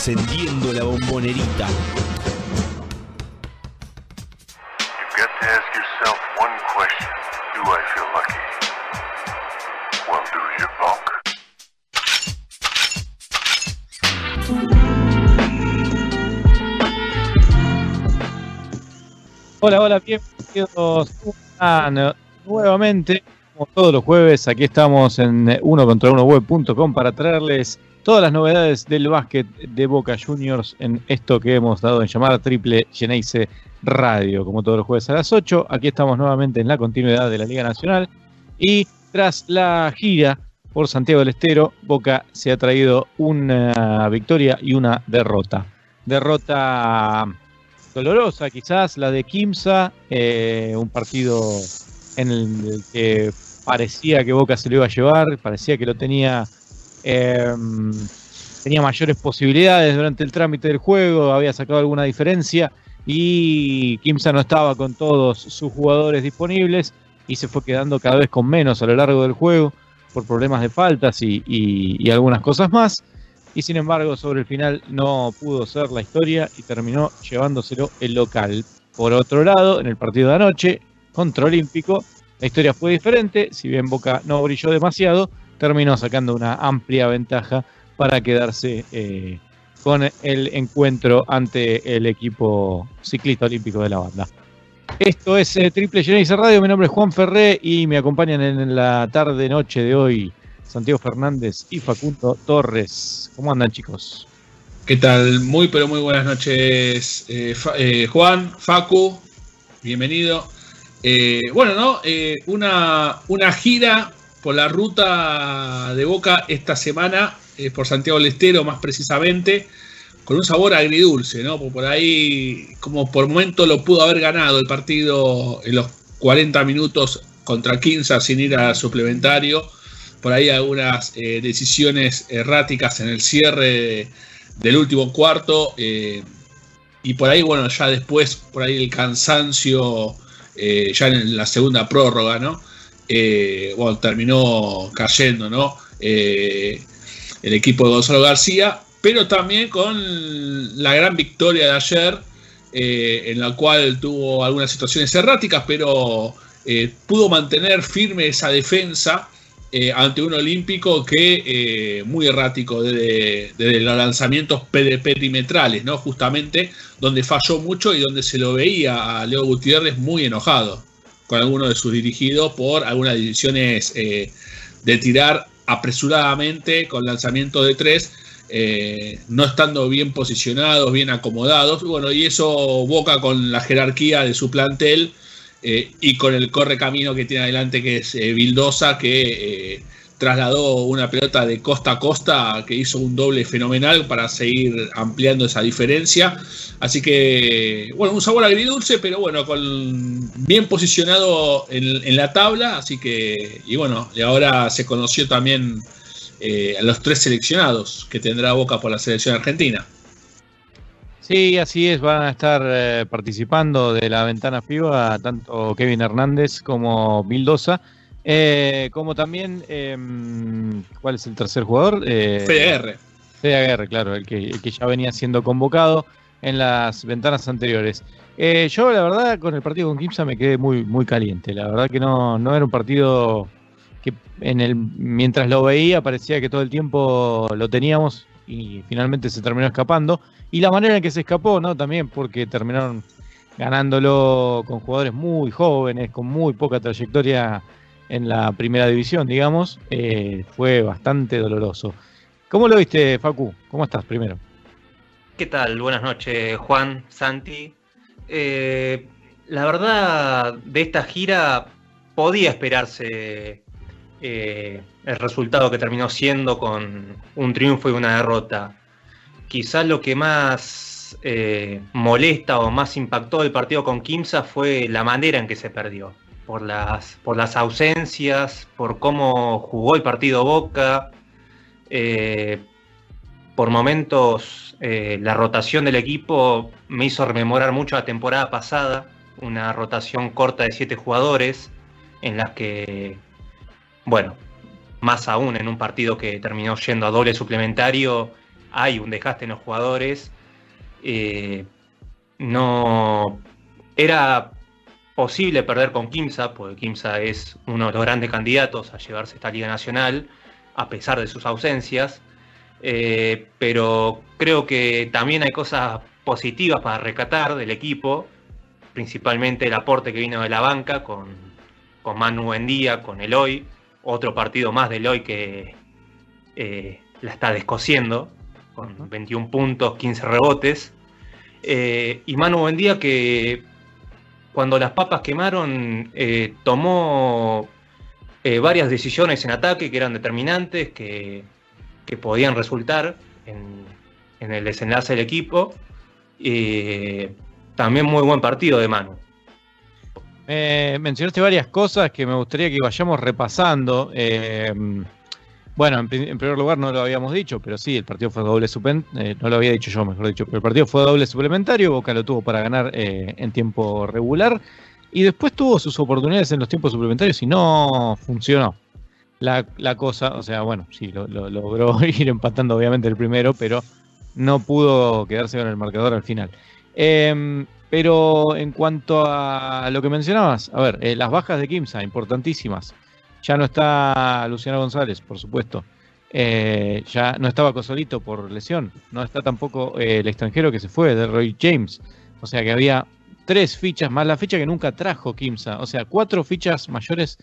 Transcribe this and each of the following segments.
11, encendiendo la bombonerita. You've got to ask yourself one question. Do I feel lucky? Well, do you, punk? Hola, hola, bienvenidos a- nuevamente, como todos los jueves, aquí estamos en uno contra uno web.com para traerles todas las novedades del básquet de Boca Juniors en esto que hemos dado en llamar Triple Geneise Radio, como todos los jueves a las 8. Aquí estamos nuevamente en la continuidad de la Liga Nacional y tras la gira por Santiago del Estero, Boca se ha traído una victoria y una derrota. Derrota dolorosa quizás, la de Kimsa, eh, un partido en el que parecía que Boca se lo iba a llevar, parecía que lo tenía, eh, tenía mayores posibilidades durante el trámite del juego, había sacado alguna diferencia y Kimsa no estaba con todos sus jugadores disponibles y se fue quedando cada vez con menos a lo largo del juego por problemas de faltas y, y- y algunas cosas más y sin embargo sobre el final no pudo ser la historia y terminó llevándoselo el local. Por otro lado, en el partido de anoche contra Olímpico, la historia fue diferente, si bien Boca no brilló demasiado, terminó sacando una amplia ventaja para quedarse eh, con el encuentro ante el equipo ciclista olímpico de la banda. Esto es eh, Triple Genesis Radio, mi nombre es Juan Ferré y me acompañan en la tarde-noche de hoy Santiago Fernández y Facundo Torres. ¿Cómo andan chicos? ¿Qué tal? Muy, pero muy buenas noches, eh, eh, Juan, Facu, bienvenido. Bueno, ¿no? Una, una gira por la ruta de Boca esta semana, eh, por Santiago del Estero más precisamente, con un sabor agridulce, ¿no? Por ahí, como por momento lo pudo haber ganado el partido en los 40 minutos contra Quinza sin ir a suplementario. Por ahí algunas eh, decisiones erráticas en el cierre de- del último cuarto. eh, y por ahí, bueno, ya después, por ahí el cansancio, eh, ya en la segunda prórroga, ¿no? Eh, bueno, terminó cayendo, ¿no? Eh, el equipo de Gonzalo García, pero también con la gran victoria de ayer, eh, en la cual tuvo algunas situaciones erráticas, pero eh, pudo mantener firme esa defensa ante un olímpico que muy errático desde, los lanzamientos peri- perimetrales, ¿no? Justamente donde falló mucho y donde se lo veía a Leo Gutiérrez muy enojado con alguno de sus dirigidos por algunas decisiones eh, de tirar apresuradamente con lanzamiento de tres, eh, no estando bien posicionados, bien acomodados. Bueno, y eso boca con la jerarquía de su plantel eh, y con el corre camino que tiene adelante, que es Vildosa, que trasladó una pelota de costa a costa, que hizo un doble fenomenal para seguir ampliando esa diferencia. Así que, bueno, un sabor agridulce, pero bueno, con, bien posicionado en, la tabla. Así que, y bueno, y ahora se conoció también eh, a los tres seleccionados que tendrá Boca por la selección argentina. Sí, así es, van a estar eh, participando de la ventana FIBA tanto Kevin Hernández como Vildosa, eh, como también, eh, ¿cuál es el tercer jugador? Eh. Fede Aguirre, claro, el que, el que ya venía siendo convocado en las ventanas anteriores. Eh, yo, la verdad, con el partido con Kimsa me quedé muy, muy caliente. La verdad que no, no era un partido que en el, mientras lo veía parecía que todo el tiempo lo teníamos y finalmente se terminó escapando. Y la manera en que se escapó, ¿no? También porque terminaron ganándolo con jugadores muy jóvenes, con muy poca trayectoria en la primera división, digamos, eh, fue bastante doloroso. ¿Cómo lo viste, Facu? ¿Cómo estás primero? ¿Qué tal? Buenas noches, Juan, Santi. Eh, la verdad, de esta gira podía esperarse eh, el resultado que terminó siendo con un triunfo y una derrota. Quizás lo que más eh, molesta o más impactó el partido con Kimsa fue la manera en que se perdió. Por las, por las ausencias, por cómo jugó el partido Boca. eh, por momentos eh, la rotación del equipo me hizo rememorar mucho la temporada pasada, una rotación corta de siete jugadores, en las que, bueno, más aún en un partido que terminó yendo a doble suplementario, hay un desgaste en los jugadores. Eh, no era posible perder con Kimsa, porque Kimsa es uno de los grandes candidatos a llevarse esta Liga Nacional, a pesar de sus ausencias. Eh, pero creo que también hay cosas positivas para rescatar del equipo, principalmente el aporte que vino de la banca con, con Manu Buendía, con Eloy, otro partido más de Eloy que eh, la está descosiendo, con 21 puntos, 15 rebotes. Eh, y Manu Buendía que cuando las papas quemaron eh, tomó varias decisiones en ataque que eran determinantes, que, podían resultar en, el desenlace del equipo. también muy buen partido de Manu. Eh, mencionaste varias cosas que me gustaría que vayamos repasando. Eh, bueno, en, primer lugar no lo habíamos dicho, pero sí, el partido fue doble suplementario. Eh, no lo había dicho yo, mejor dicho, pero el partido fue doble suplementario. Boca lo tuvo para ganar en tiempo regular. Y después tuvo sus oportunidades en los tiempos suplementarios y no funcionó. La, cosa, o sea, bueno, sí, lo, logró ir empatando obviamente el primero, pero no pudo quedarse con el marcador al final. Pero en cuanto a lo que mencionabas, a ver, eh, las bajas de Kimsa, importantísimas. Ya no está Luciano González, por supuesto. Eh, ya no estaba Cosolito por lesión. No está tampoco eh, el extranjero que se fue, de Roy James. O sea que había tres fichas más la ficha que nunca trajo Kimsa. O sea, cuatro fichas mayores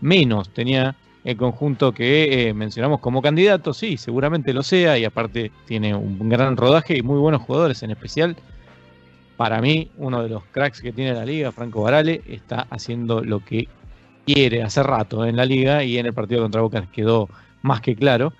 menos tenía el conjunto que mencionamos como candidato. Sí, seguramente lo sea. Y aparte tiene un gran rodaje y muy buenos jugadores, en especial para mí, uno de los cracks que tiene la liga, Franco Barale, está haciendo lo que quiere hace rato en la liga y en el partido contra Boca quedó más que claro.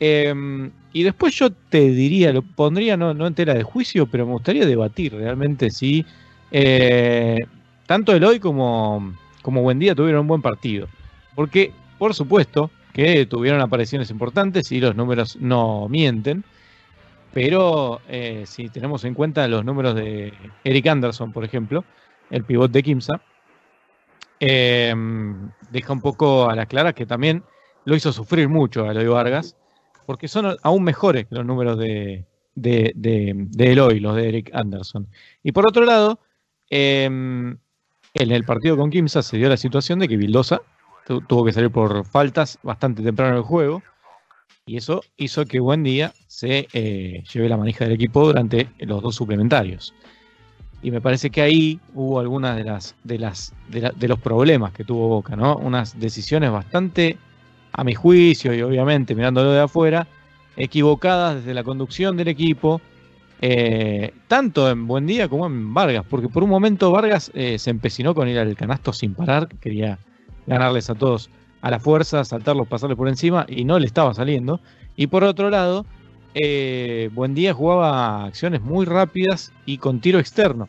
Em, y después yo te diría, lo pondría no, no entera de juicio, pero me gustaría debatir realmente si eh, tanto Eloy como, como Buendía tuvieron un buen partido. Porque, por supuesto, que tuvieron apariciones importantes y los números no mienten. Pero eh, si tenemos en cuenta los números de Eric Anderson, por ejemplo, el pivot de Kimsa, em, deja un poco a la clara que también lo hizo sufrir mucho a Eloy Vargas, porque son aún mejores que los números de, de, Eloy, los de Eric Anderson. Y por otro lado, em, en el partido con Kimsa se dio la situación de que Vildosa tuvo que salir por faltas bastante temprano en el juego y eso hizo que Buen Día se eh, lleve la manija del equipo durante los dos suplementarios. Y me parece que ahí hubo algunas de las de las de, los problemas que tuvo Boca, ¿no? Unas decisiones bastante, a mi juicio y obviamente mirándolo de afuera, equivocadas desde la conducción del equipo, eh, tanto en Buen Día como en Vargas, porque por un momento Vargas eh, se empecinó con ir al canasto sin parar, quería ganarles a todos a la fuerza, saltarlos, pasarles por encima y no le estaba saliendo. Y por otro lado, eh, Buendía jugaba acciones muy rápidas y con tiro externo.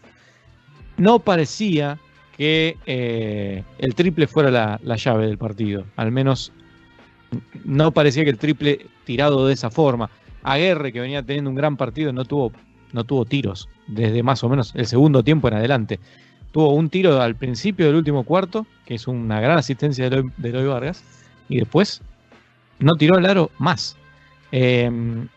No parecía que eh, el triple fuera la, llave del partido. Al menos no parecía que el triple tirado de esa forma. Aguerre, que venía teniendo un gran partido, no tuvo, no tuvo tiros desde más o menos el segundo tiempo en adelante. Tuvo un tiro al principio del último cuarto, que es una gran asistencia de Eloy, Vargas, y después no tiró el aro más. Em,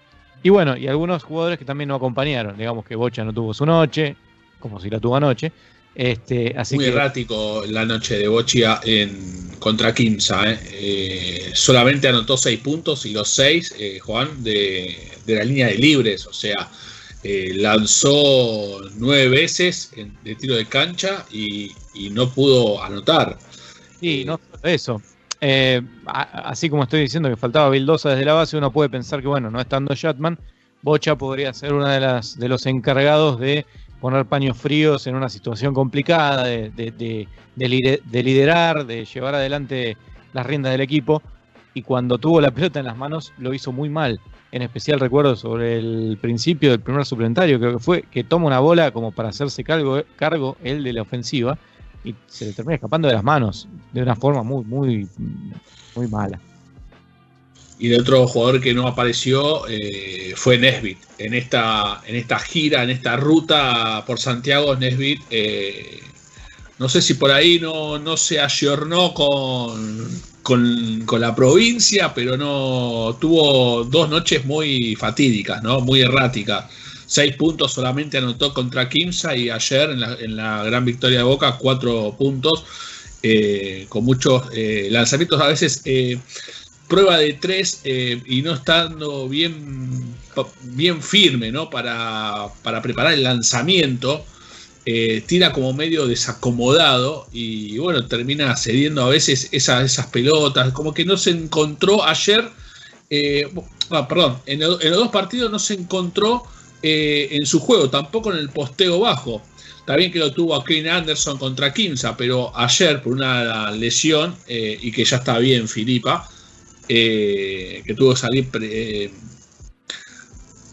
y bueno, y algunos jugadores que también no acompañaron. Digamos que Bocha no tuvo su noche, como si la tuvo anoche. Este, así Muy errático la noche de Bochia en contra Kimsa. ¿eh? Eh, solamente anotó seis puntos y los seis, eh, Juan, de, de, la línea de libres. O sea, eh, lanzó nueve veces de tiro de cancha y, no pudo anotar. Sí, no eso. Eh, así como estoy diciendo que faltaba Bildosa desde la base, uno puede pensar que, bueno, no estando Shatman, Bocha podría ser uno de, de los encargados de poner paños fríos en una situación complicada, de, de, de liderar, de llevar adelante las riendas del equipo. Y cuando tuvo la pelota en las manos, lo hizo muy mal en especial recuerdo sobre el principio del primer suplementario, creo que fue que toma una bola como para hacerse cargo, cargo él de la ofensiva y se le termina escapando de las manos de una forma muy, muy, muy mala. Y de otro jugador que no apareció eh, fue Nesbit. En esta, en esta gira, en esta ruta por Santiago, Nesbit, eh, no sé si por ahí no, no se ayornó con, con, con la provincia, pero no tuvo dos noches muy fatídicas, ¿no? Muy erráticas. Seis puntos solamente anotó contra Kimsa y ayer en la, en la gran victoria de Boca, cuatro puntos, eh, con muchos eh, lanzamientos a veces. eh, prueba de tres y no estando bien, bien firme ¿no? para, para preparar el lanzamiento, tira como medio desacomodado y bueno, termina cediendo a veces esa- esas pelotas, como que no se encontró ayer, eh, ah, perdón, en los dos partidos no se encontró eh, en su juego, tampoco en el posteo bajo. Está bien que lo tuvo a Kane Anderson contra Kimsa, pero ayer por una lesión eh, y que ya está bien Filipa, eh, que tuvo que salir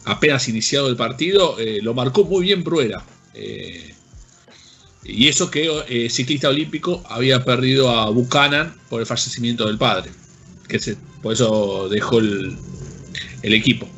apenas iniciado el partido, lo marcó muy bien Bruera. Y eso que ciclista olímpico había perdido a Buchanan por el fallecimiento del padre, que se, por eso dejó el, el equipo.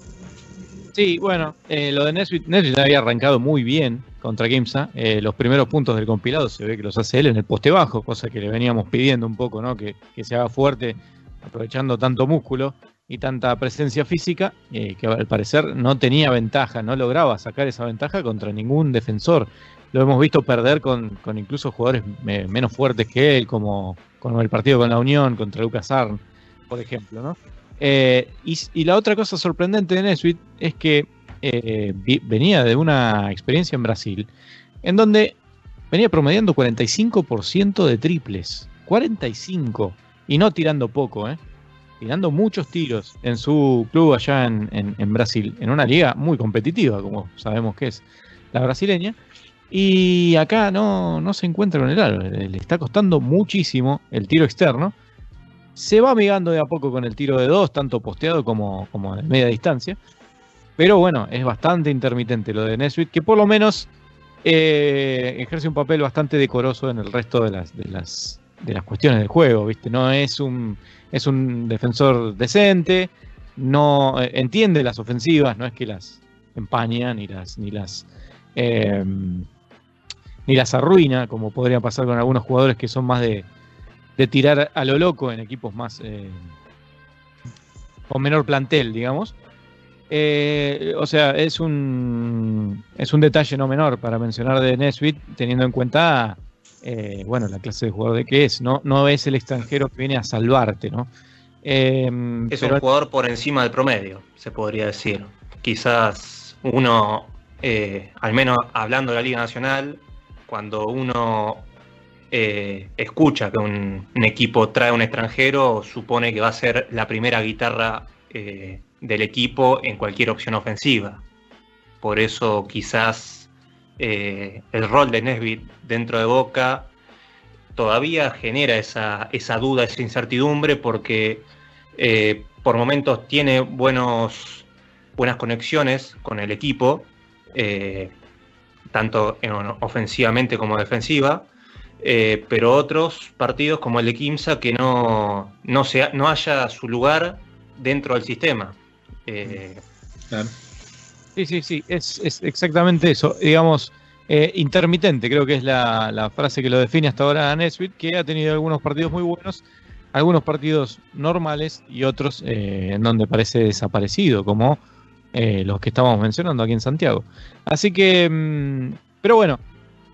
Sí, bueno, eh, lo de Nesbitt, Nesbitt había arrancado muy bien contra Kimsa. Eh, los primeros puntos del compilado se ve que los hace él en el poste bajo, cosa que le veníamos pidiendo un poco, ¿no? Que, que se haga fuerte aprovechando tanto músculo y tanta presencia física, eh, que al parecer no tenía ventaja, no lograba sacar esa ventaja contra ningún defensor. Lo hemos visto perder con, con incluso jugadores me- menos fuertes que él, como, como el partido con la Unión, contra Lucas Arn, por ejemplo, ¿no? Eh, y, la otra cosa sorprendente de Nesbitt es que eh, venía de una experiencia en Brasil, en donde venía promediando 45% de triples. 45. Y no tirando poco, ¿eh? Tirando muchos tiros en su club allá en, Brasil, en una liga muy competitiva, como sabemos que es la brasileña. Y acá no, se encuentra con el aro. Le está costando muchísimo el tiro externo. Se va amigando de a poco con el tiro de dos, tanto posteado como, como de media distancia. Pero bueno, es bastante intermitente lo de Nesbitt, que por lo menos eh, ejerce un papel bastante decoroso en el resto de las, de las, de las cuestiones del juego, ¿viste? No es un, es un defensor decente, no eh, entiende las ofensivas, no es que las empaña ni las, ni las eh, ni las arruina, como podría pasar con algunos jugadores que son más de, de tirar a lo loco en equipos más eh, con menor plantel, digamos. Eh, o sea, es un es un detalle no menor para mencionar de Nesbitt, teniendo en cuenta eh, bueno la clase de jugador de que es, no, no es el extranjero que viene a salvarte, ¿no? Eh, Es pero- un jugador por encima del promedio, se podría decir. Quizás uno, eh, al menos hablando de la Liga Nacional, cuando uno eh, escucha que un, equipo trae a un extranjero, supone que va a ser la primera guitarra eh, del equipo en cualquier opción ofensiva. Por eso quizás eh, el rol de Nesbitt dentro de Boca todavía genera esa, esa duda, esa incertidumbre, porque por momentos tiene buenos, buenas conexiones con el equipo, tanto en- ofensivamente como defensiva, eh, pero otros partidos como el de Kimsa que no, no, se, no haya su lugar dentro del sistema. Eh, Claro. Sí, sí, sí, es, es exactamente eso. Digamos, eh, intermitente, creo que es la, la frase que lo define hasta ahora a Nesbitt, que ha tenido algunos partidos muy buenos, algunos partidos normales y otros eh, en donde parece desaparecido, como eh, los que estábamos mencionando aquí en Santiago. Así que, mm, pero bueno,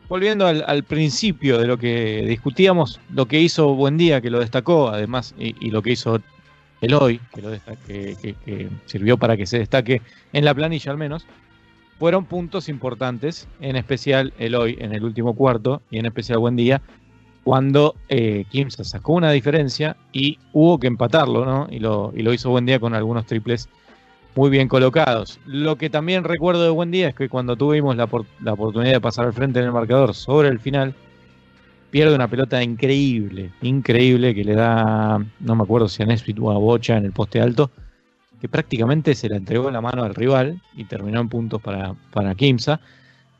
volviendo al, principio de lo que discutíamos, lo que hizo Buendía, que lo destacó, además, y, lo que hizo Eloy, que, lo desta- que- que- que sirvió para que se destaque en la planilla al menos, fueron puntos importantes, en especial Eloy en el último cuarto y en especial Buendía, cuando eh, Kimsa sacó una diferencia y hubo que empatarlo, ¿no? Y lo, y lo hizo Buendía con algunos triples muy bien colocados. Lo que también recuerdo de Buendía es que cuando tuvimos la, por- la oportunidad de pasar al frente en el marcador sobre el final, pierde una pelota increíble, increíble, que le da, no me acuerdo si a Nesbitt o a Bocha en el poste alto, que prácticamente se la entregó en la mano al rival y terminó en puntos para, para Kimsa.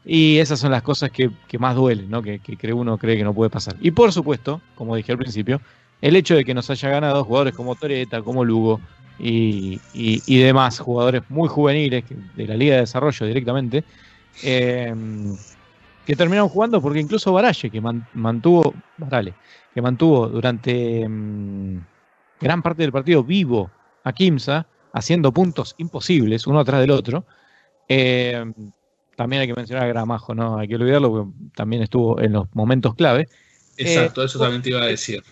Y esas son las cosas que, más duelen, ¿no? que, que uno cree que no puede pasar. Y por supuesto, como dije al principio, el hecho de que nos haya ganado jugadores como Toreta, como Lugo y, y- y demás jugadores muy juveniles de la Liga de Desarrollo directamente, eh, que terminaron jugando porque incluso Baralle, que man- mantuvo, Barale, que mantuvo durante mm, gran parte del partido vivo a Kimsa, haciendo puntos imposibles uno atrás del otro. Eh, también hay que mencionar a Gramajo, no hay que olvidarlo, porque también estuvo en los momentos clave. Exacto, eso también te iba a decir.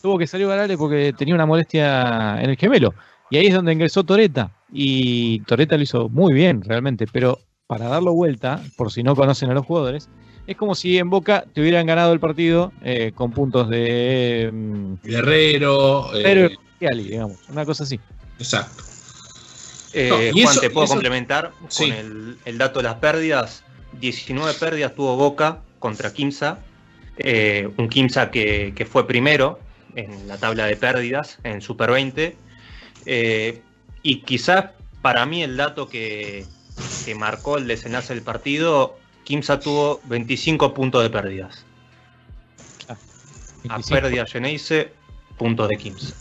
Tuvo que salir Varale porque tenía una molestia en el gemelo. Y ahí es donde ingresó Toreta. Y Toreta lo hizo muy bien, realmente. Pero para darlo vuelta, por si no conocen a los jugadores, es como si en Boca te hubieran ganado el partido eh, con puntos de mm, Guerrero. eh, Guerrero Ali, digamos. Una cosa así. exacto. Eh, No, y Juan, eso- te puedo eso- complementar Sí. con el, el dato de las pérdidas. 19 pérdidas tuvo Boca contra Kimsa. Eh, un Kimsa que, que fue primero en la tabla de pérdidas en Super 20. Eh, y quizás para mí el dato que, que marcó el desenlace del partido, Kimsa tuvo 25 puntos de pérdidas. A 25. pérdida Geneise, puntos de Kimsa.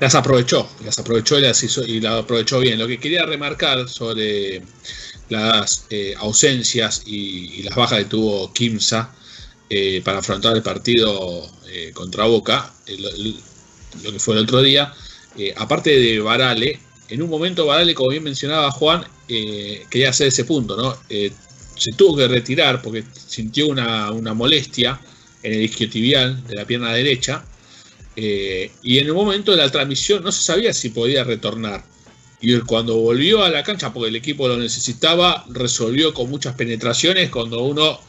Las aprovechó, las aprovechó y las hizo y la aprovechó bien. Lo que quería remarcar sobre las eh, ausencias y, y las bajas que tuvo Kimsa eh, para afrontar el partido eh, contra Boca, el- el- lo que fue el otro día, eh, aparte de Varale, en un momento Varale, como bien mencionaba Juan, eh, quería hacer ese punto, ¿no? Eh, se tuvo que retirar porque sintió una, una molestia en el isquiotibial de la pierna derecha. Eh, y en el momento de la transmisión no se sabía si podía retornar. Y cuando volvió a la cancha, porque el equipo lo necesitaba, resolvió con muchas penetraciones. Cuando uno,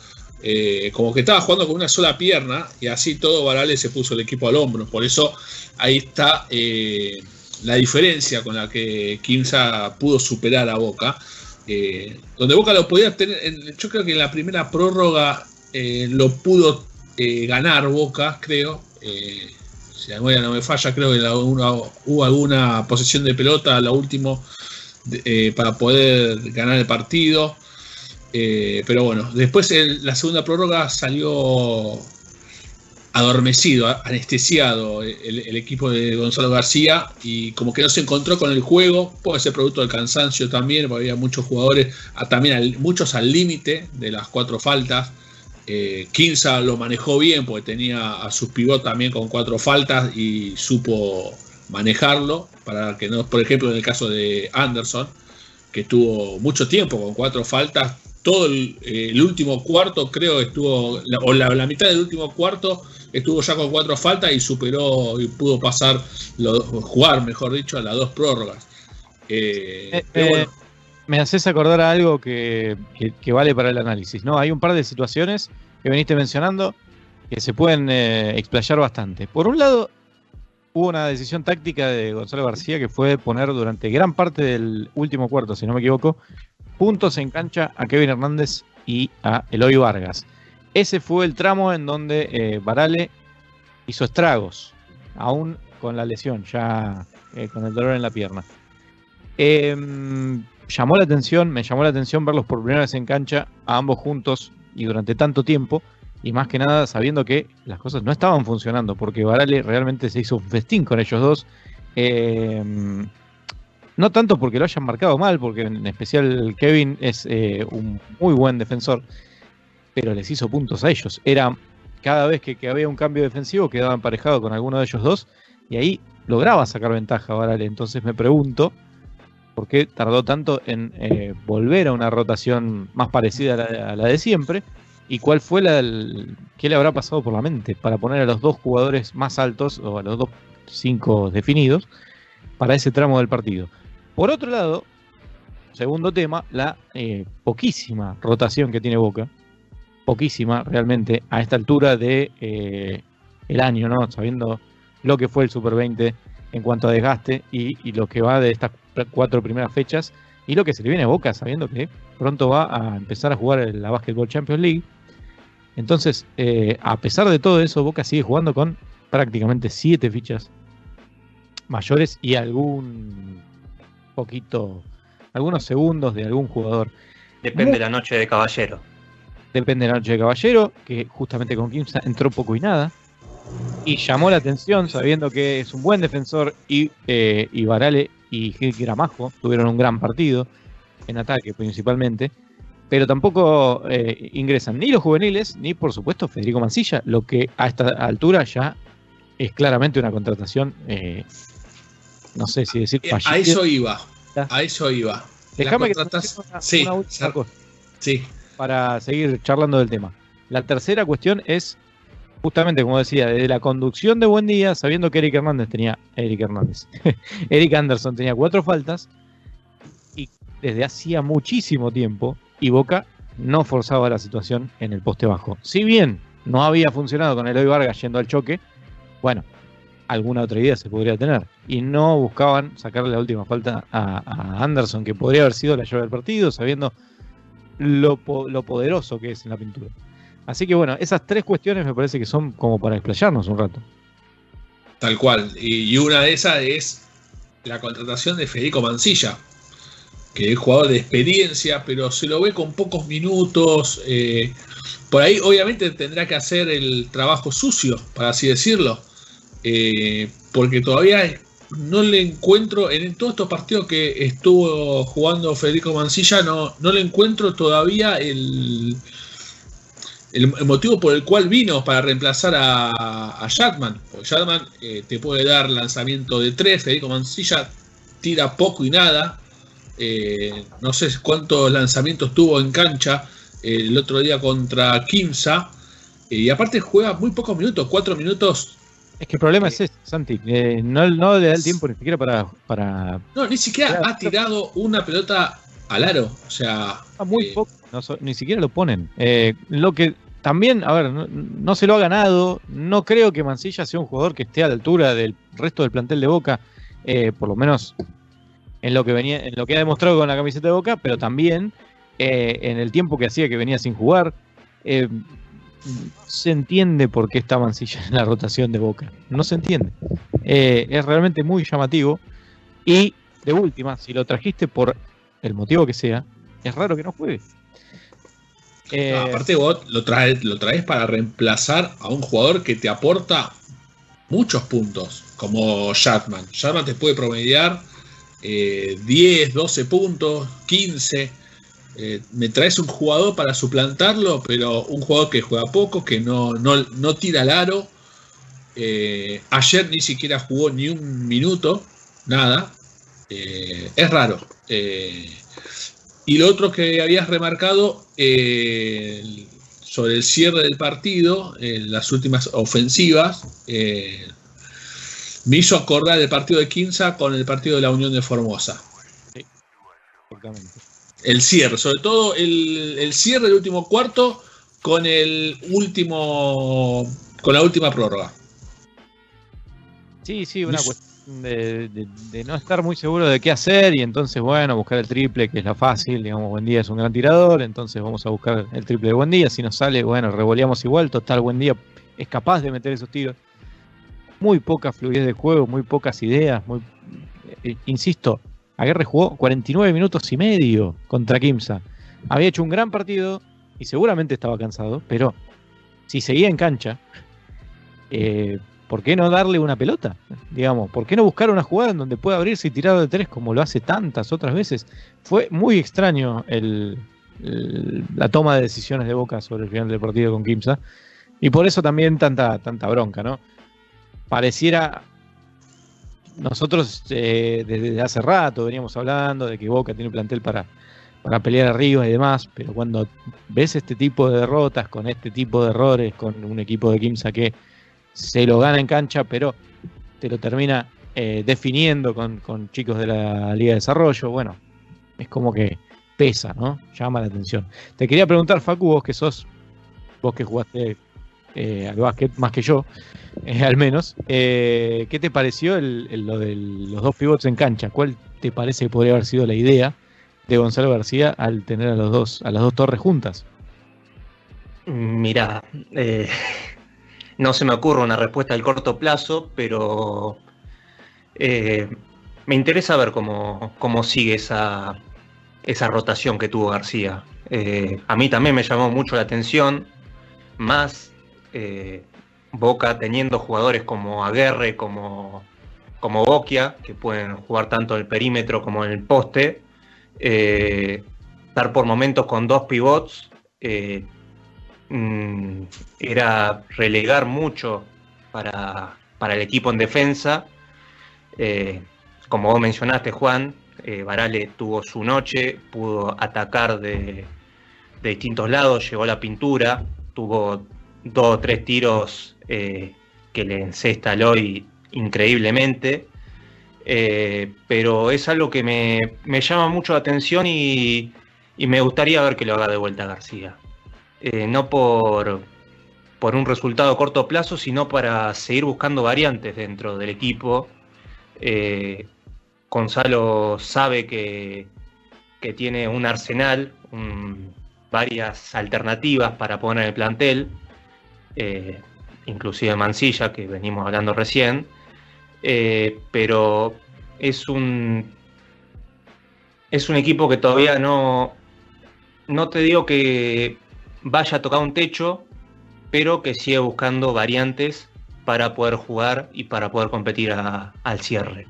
eh, como que estaba jugando con una sola pierna, y así todo Varales se puso el equipo al hombro. Por eso ahí está eh, la diferencia con la que Kimsa pudo superar a Boca. Eh, donde Boca lo podía tener, en- yo creo que en la primera prórroga lo pudo ganar Boca, creo. Si la memoria no me falla, creo que una- hubo alguna posesión de pelota, de- eh, para poder ganar el partido. Eh, pero bueno, después el- la segunda prórroga salió adormecido, anestesiado el, equipo de Gonzalo García y como que no se encontró con el juego, puede ser producto del cansancio también, porque había muchos jugadores, también muchos al límite de las cuatro faltas. Eh, Kinza lo manejó bien porque tenía a sus pivot también con cuatro faltas y supo manejarlo para que no, por ejemplo, en el caso de Anderson, que tuvo mucho tiempo con cuatro faltas, todo el, eh, el último cuarto creo estuvo, la- o la, la mitad del último cuarto estuvo ya con cuatro faltas y superó y pudo pasar, lo- jugar, mejor dicho, a las dos prórrogas. Eh, Eh, pero eh, me haces acordar a algo que, que- que vale para el análisis, ¿no? Hay un par de situaciones que veniste mencionando que se pueden explayar bastante. Por un lado, hubo una decisión táctica de Gonzalo García que fue poner durante gran parte del último cuarto, si no me equivoco, puntos en cancha a Kevin Hernández y a Eloy Vargas. Ese fue el tramo en donde eh, Barale hizo estragos, aún con la lesión, ya eh, con el dolor en la pierna. Em, llamó la atención, me llamó la atención verlos por primera vez en cancha, a ambos juntos y durante tanto tiempo, y más que nada sabiendo que las cosas no estaban funcionando, porque Varale realmente se hizo un festín con ellos dos. Em, no tanto porque lo hayan marcado mal, porque en especial Kevin es eh, un muy buen defensor, pero les hizo puntos a ellos. Era cada vez que, había un cambio defensivo quedaba emparejado con alguno de ellos dos, y ahí lograba sacar ventaja Varale. Entonces me pregunto por qué tardó tanto en eh, volver a una rotación más parecida a la, a la de siempre y cuál fue la qué le habrá pasado por la mente para poner a los dos jugadores más altos o a los dos cinco definidos para ese tramo del partido. Por otro lado, segundo tema, la eh, poquísima rotación que tiene Boca, poquísima realmente a esta altura de eh, año, ¿no? Sabiendo lo que fue el Super 20 en cuanto a desgaste y, lo que va de estas cuatro primeras fechas y lo que se le viene a Boca sabiendo que pronto va a empezar a jugar la Basketball Champions League. Entonces, eh, a pesar de todo eso, Boca sigue jugando con prácticamente siete fichas mayores y algún poquito, algunos segundos de algún jugador. Depende de la noche de caballero. Depende de la noche de Caballero, que justamente con Kimsa entró poco y nada. Y llamó la atención sabiendo que es un buen defensor y, eh, y Varale y Gil Gramajo tuvieron un gran partido en ataque principalmente. Pero tampoco eh, ingresan ni los juveniles ni por supuesto Federico Mancilla, lo que a esta altura ya es claramente una contratación eh, no sé si decir Eh, A fallido. eso iba. A eso iba. Déjame que contratas- una, sí, una última cer- cosa Sí, para seguir charlando del tema. La tercera cuestión es, justamente como decía, desde la conducción de Buen Día, sabiendo que Eric Hernández tenía, Eric Hernández, Eric Anderson tenía cuatro faltas, y desde hacía muchísimo tiempo, y Boca no forzaba la situación en el poste bajo. Si bien no había funcionado con Eloy Vargas yendo al choque, bueno, alguna otra idea se podría tener. Y no buscaban sacarle la última falta a, Anderson, que podría haber sido la llave del partido, sabiendo lo, po- lo poderoso que es en la pintura. Así que bueno, esas tres cuestiones me parece que son como para explayarnos un rato. tal cual. Y, y una de esas es la contratación de Federico Mancilla, que es jugador de experiencia, pero se lo ve con pocos minutos. eh, por ahí obviamente tendrá que hacer el trabajo sucio, para así decirlo. Eh, porque todavía no le encuentro, en todos estos partidos que estuvo jugando Federico Mancilla, no, no le encuentro todavía el, el, motivo por el cual vino para reemplazar a, a. Porque Shatman eh, te puede dar lanzamiento de 3, Federico Mancilla tira poco y nada. Eh, no sé cuántos lanzamientos tuvo en cancha el otro día contra Kimsa. Y aparte juega muy pocos minutos, 4 minutos. Es que el problema es ese, Santi. eh, no, no le da el tiempo ni siquiera para. para No, ni siquiera ha tirado una pelota al aro. O sea, Ah, muy eh, poco, no ni siquiera lo ponen. Eh, lo que también, a ver, no, no se lo ha ganado. No creo que Mancilla sea un jugador que esté a la altura del resto del plantel de Boca, eh, por lo menos en lo que venía, en lo que ha demostrado con la camiseta de Boca, pero también en el tiempo que hacía que venía sin jugar. Se entiende por qué está Mancilla en la rotación de Boca. No se entiende. Eh, es realmente muy llamativo. Y de última, si lo trajiste por el motivo que sea, es raro que no juegue. Eh, no, aparte vos lo traes, lo traes para reemplazar a un jugador que te aporta muchos puntos, como Shatman. Shatman te puede promediar eh, 10, 12 puntos, 15. Eh, me traes un jugador para suplantarlo, pero un jugador que juega poco, que no, no, no tira al aro. Eh, ayer ni siquiera jugó ni un minuto, nada. Eh, es raro. Y lo otro que habías remarcado sobre el cierre del partido, en las últimas ofensivas, me hizo acordar el partido de Quinza con el partido de la Unión de Formosa. exactamente. El cierre, sobre todo el, el cierre del último cuarto con el último con la última prórroga. Sí, sí, una cuestión de, de- de no estar muy seguro de qué hacer y entonces, bueno, buscar el triple, que es la fácil, digamos, Buen Día es un gran tirador, entonces vamos a buscar el triple de Buen Día, si nos sale, bueno, revoleamos igual, total, Buen Día es capaz de meter esos tiros. Muy poca fluidez de juego, muy pocas ideas, muy, eh, insisto, Aguirre jugó 49 minutos y medio contra Kimsa. Había hecho un gran partido y seguramente estaba cansado, pero si seguía en cancha, eh, ¿por qué no darle una pelota? Digamos, ¿por qué no buscar una jugada en donde pueda abrirse y tirar de tres como lo hace tantas otras veces? Fue muy extraño la toma de decisiones de Boca sobre el final del partido con Kimsa. Y por eso también tanta, tanta bronca, ¿no? Pareciera. Nosotros eh, desde hace rato veníamos hablando de que Boca tiene plantel para, para pelear arriba y demás, pero cuando ves este tipo de derrotas, con este tipo de errores, con un equipo de Kimsa que se lo gana en cancha, pero te lo termina eh, definiendo con, con chicos de la Liga de Desarrollo. Bueno, es como que pesa, ¿no? Llama la atención. Te quería preguntar, Facu, vos que sos, vos que jugaste eh, al básquet más que yo, eh, al menos, eh, ¿qué te pareció el- lo de los dos pivots en cancha? ¿Cuál te parece que podría haber sido la idea de Gonzalo García al tener a los dos, a las dos torres juntas? Mirá, eh, no se me ocurre una respuesta al corto plazo, pero me interesa ver cómo, cómo sigue esa, esa rotación que tuvo García. A mí también me llamó mucho la atención, más eh, Boca teniendo jugadores como Aguerre, como, como Boquia, que pueden jugar tanto en el perímetro como en el poste, eh, estar por momentos con dos pivots. eh, mm, era relegar mucho para, para el equipo en defensa, eh, como vos mencionaste, Juan, eh, Varale tuvo su noche, pudo atacar de, de distintos lados, llegó a la pintura, tuvo dos o tres tiros eh, que le encesta hoy increíblemente. Eh, pero es algo que me, me, llama mucho la atención y, y, me gustaría ver que lo haga de vuelta García. Eh, no por, por un resultado a corto plazo, sino para seguir buscando variantes dentro del equipo. Gonzalo sabe que, que, tiene un arsenal, varias alternativas para poner en el plantel, eh, inclusive Mansilla, que venimos hablando recién, eh, pero es un, es un equipo que todavía no, no te digo que vaya a tocar un techo, pero que sigue buscando variantes para poder jugar y para poder competir al cierre.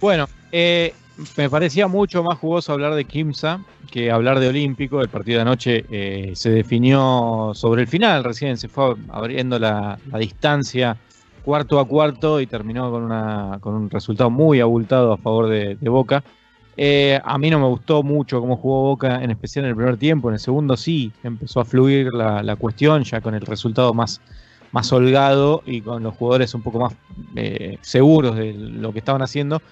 Bueno, eh, me parecía mucho más jugoso hablar de Kimsa que hablar de Olímpico. El partido de anoche eh, se definió sobre el final, recién se fue abriendo la, distancia cuarto a cuarto y terminó con, una, con un resultado muy abultado a favor de, de Boca. Eh, a mí no me gustó mucho cómo jugó Boca, en especial en el primer tiempo. En el segundo sí, empezó a fluir la, la cuestión, ya con el resultado más, más holgado y con los jugadores un poco más eh, seguros de lo que estaban haciendo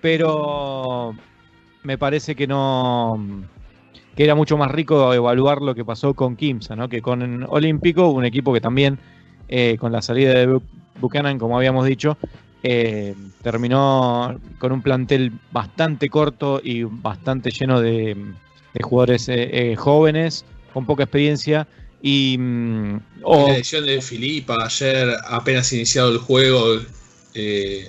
pero me parece que no que era mucho más rico evaluar lo que pasó con Kimsa, ¿no? que con Olímpico, un equipo que también eh, con la salida de Buchanan, como habíamos dicho, eh, terminó con un plantel bastante corto y bastante lleno de, de jugadores eh, jóvenes, con poca experiencia. Y mm, oh, la edición de Filipa ayer apenas iniciado el juego eh,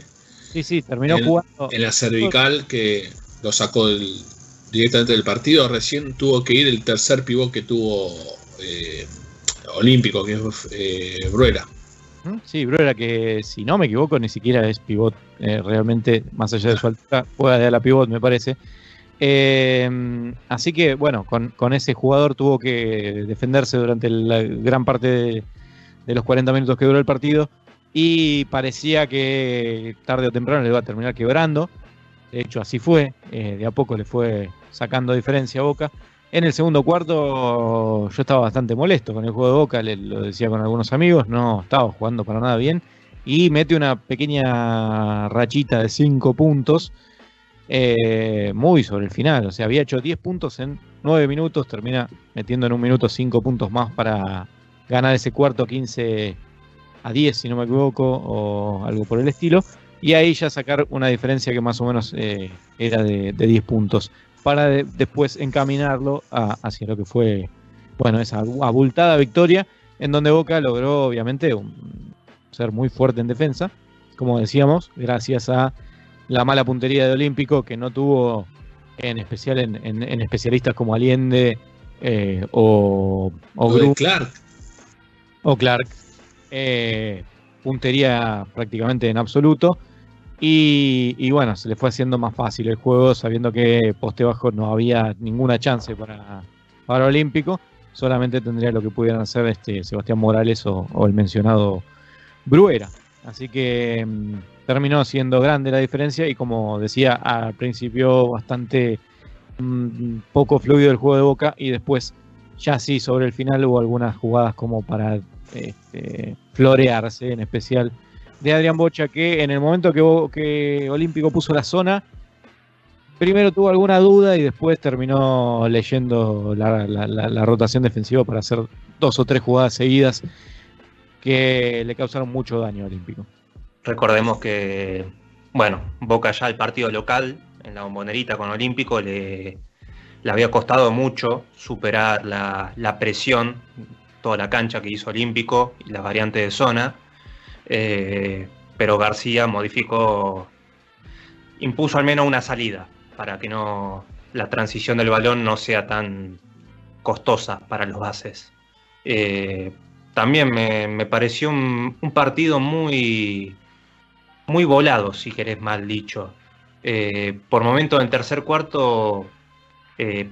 Sí, sí, terminó en, jugando. En la cervical que lo sacó del, directamente del partido. Recién tuvo que ir el tercer pivot que tuvo eh, Olímpico, que es eh, Bruera. Sí, Bruera, que si no me equivoco, ni siquiera es pivot eh, realmente, más allá de su altura, juega de la pivot, me parece. Eh, así que, bueno, con, con, ese jugador tuvo que defenderse durante la gran parte de, de los 40 minutos que duró el partido y parecía que tarde o temprano le iba a terminar quebrando. De hecho, así fue. Eh, de a poco le fue sacando diferencia a Boca. En el segundo cuarto yo estaba bastante molesto con el juego de Boca, lo decía con algunos amigos, no estaba jugando para nada bien. Y mete una pequeña rachita de 5 puntos eh, muy sobre el final. O sea, había hecho 10 puntos en 9 minutos, termina metiendo en un minuto 5 puntos más para ganar ese cuarto 15 a 10, si no me equivoco, o algo por el estilo, y ahí ya sacar una diferencia que más o menos eh, era de, de, 10 puntos, para de, después encaminarlo a, hacia lo que fue, bueno, esa abultada victoria, en donde Boca logró, obviamente, un, ser muy fuerte en defensa, como decíamos, gracias a la mala puntería de Olímpico, que no tuvo, en especial en, en, en especialistas como Allende eh, o, o, o Clark. O Clark, eh, puntería prácticamente en absoluto. Y, bueno, se le fue haciendo más fácil el juego, sabiendo que poste bajo no había ninguna chance para, para Olímpico. Solamente tendría lo que pudieran hacer este Sebastián Morales o, el mencionado Bruera. Así que mmm, terminó siendo grande la diferencia y como decía al principio bastante mmm, poco fluido el juego de Boca y después ya sí sobre el final hubo algunas jugadas como para este, florearse, en especial de Adrián Bocha, que en el momento que, Olímpico puso la zona, primero tuvo alguna duda y después terminó leyendo la, rotación defensiva para hacer dos o tres jugadas seguidas que le causaron mucho daño a Olímpico. Recordemos que, bueno, Boca ya el partido local en la bombonerita con Olímpico le, le había costado mucho superar la presión toda la cancha que hizo Olímpico y las variantes de zona. Eh, pero García modificó, impuso al menos una salida para que no la transición del balón no sea tan costosa para los bases. Eh, también me, me pareció un, partido muy, muy volado, si querés mal dicho. Eh, por momentos en tercer cuarto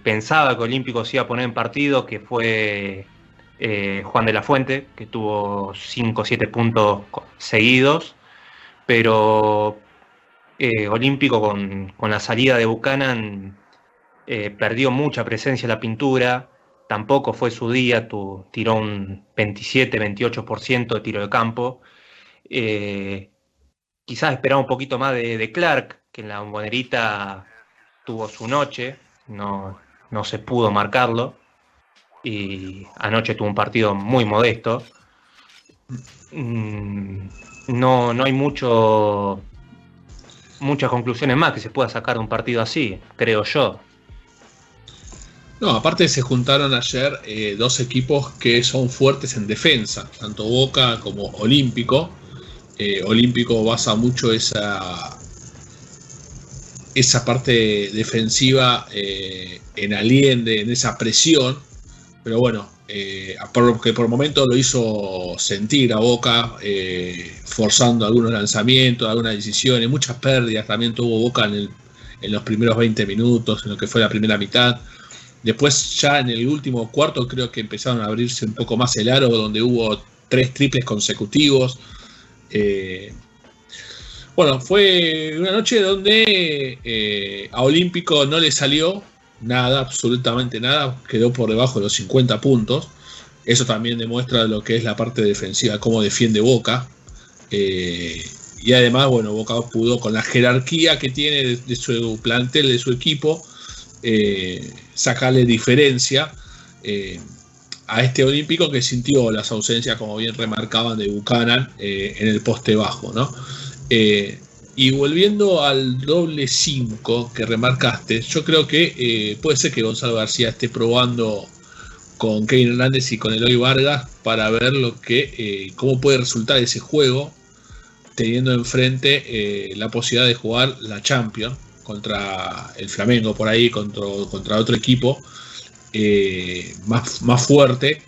pensaba que Olímpico se iba a poner en partido, que fue eh, Juan de la Fuente, que tuvo 5 o 7 puntos seguidos, pero eh, Olímpico con, con, la salida de Buchanan eh, perdió mucha presencia en la pintura, tampoco fue su día, tu, tiró un 27-28% de tiro de campo. Quizás esperaba un poquito más de, de, Clark, que en la bombonerita tuvo su noche, no, no se pudo marcarlo. Y anoche tuvo un partido muy modesto. Mm, no, no hay mucho, muchas conclusiones más que se pueda sacar de un partido así, creo yo. No, aparte se juntaron ayer eh, dos equipos que son fuertes en defensa, tanto Boca como Olímpico. Eh, Olímpico basa mucho esa, esa parte defensiva eh, en Aliende, en esa presión. Pero bueno, eh, porque por momento lo hizo sentir a Boca, eh, forzando algunos lanzamientos, algunas decisiones, muchas pérdidas también tuvo Boca en, el, en los primeros 20 minutos, en lo que fue la primera mitad. Después ya en el último cuarto creo que empezaron a abrirse un poco más el aro, donde hubo tres triples consecutivos. Eh, bueno, fue una noche donde eh, a Olímpico no le salió nada, absolutamente nada, quedó por debajo de los 50 puntos. Eso también demuestra lo que es la parte defensiva, cómo defiende Boca. Eh, y además, bueno, Boca pudo con la jerarquía que tiene de, su plantel, de su equipo, eh, sacarle diferencia eh, a este olímpico que sintió las ausencias, como bien remarcaban, de Buchanan en el poste bajo, ¿no? Y volviendo al doble 5 que remarcaste, yo creo que eh, puede ser que Gonzalo García esté probando con Kevin Hernández y con Eloy Vargas para ver lo que, eh, cómo puede resultar ese juego, teniendo enfrente eh, la posibilidad de jugar la Champions contra el Flamengo por ahí, contra, contra otro equipo más, más fuerte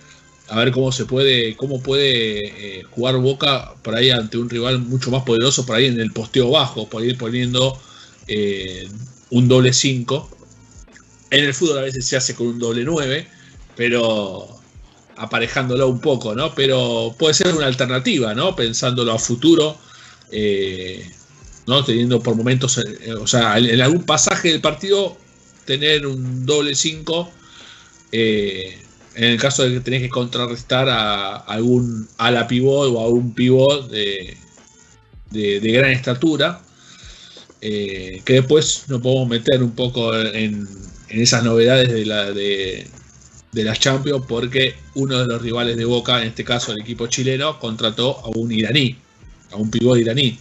a ver cómo se puede, cómo puede eh, jugar Boca por ahí ante un rival mucho más poderoso, por ahí en el posteo bajo, por ir poniendo eh, un doble 5. En el fútbol a veces se hace con un doble 9, pero aparejándolo un poco, ¿no? Pero puede ser una alternativa, ¿no? Pensándolo a futuro, eh, ¿no? Teniendo por momentos, o sea, en, algún pasaje del partido, tener un doble 5. Eh, en el caso de que tenés que contrarrestar a, algún ala pivot o a un pivot de, de, gran estatura, eh, que después nos podemos meter un poco en, en esas novedades de, la, de, de las Champions, porque uno de los rivales de Boca, en este caso el equipo chileno, contrató a un iraní, a un pivot iraní.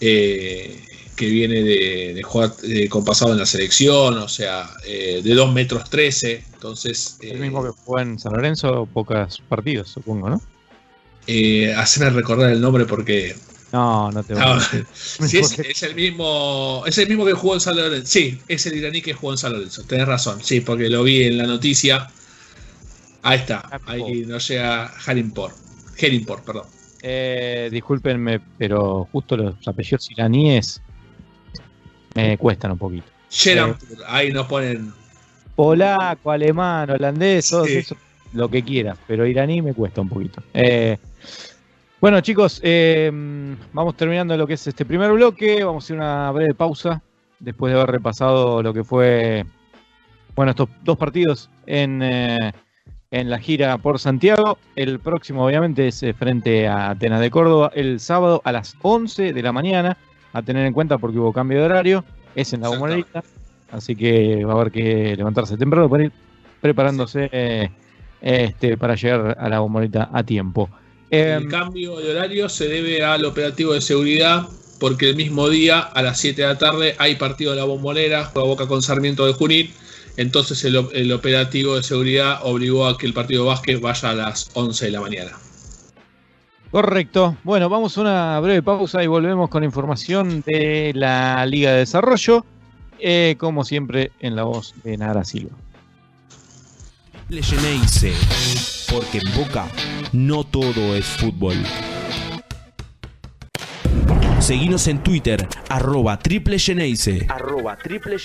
Eh, que viene de, de jugar eh, con pasado en la selección, o sea, eh, de 2 metros 13. Entonces. El mismo que jugó en San Lorenzo, pocos partidos, supongo, ¿no? Eh, haceme recordar el nombre porque. No, no te voy no, sí, es, es, el mismo. Es el mismo que jugó en San Lorenzo. Sí, es el iraní que jugó en San Lorenzo. Tenés razón, sí, porque lo vi en la noticia. Ahí está. Ahí no llega Harimpor. Herimpor, perdón. Eh, discúlpenme, pero justo los apellidos iraníes me cuestan un poquito. Eh, ahí nos ponen. Polaco, alemán, holandés, todo sí. eso, lo que quieras, pero iraní me cuesta un poquito. Eh, bueno, chicos, eh, vamos terminando lo que es este primer bloque. Vamos a hacer una breve pausa después de haber repasado lo que fue, bueno, estos dos partidos en, eh, en la gira por Santiago. El próximo, obviamente, es frente a Atenas de Córdoba el sábado a las 11 de la mañana a tener en cuenta porque hubo cambio de horario, es en la bombonera, así que va a haber que levantarse temprano para ir preparándose eh, este, para llegar a la bombonera a tiempo. El eh, cambio de horario se debe al operativo de seguridad porque el mismo día a las 7 de la tarde hay partido de la bombonera, juega Boca con Sarmiento de Junín, entonces el, el operativo de seguridad obligó a que el partido de básquet vaya a las 11 de la mañana. Correcto. Bueno, vamos a una breve pausa y volvemos con información de la Liga de Desarrollo, eh, como siempre en la voz de Nara Silva. Leyeneice, porque en Boca no todo es fútbol. Seguinos en Twitter, arroba triple Arroba triple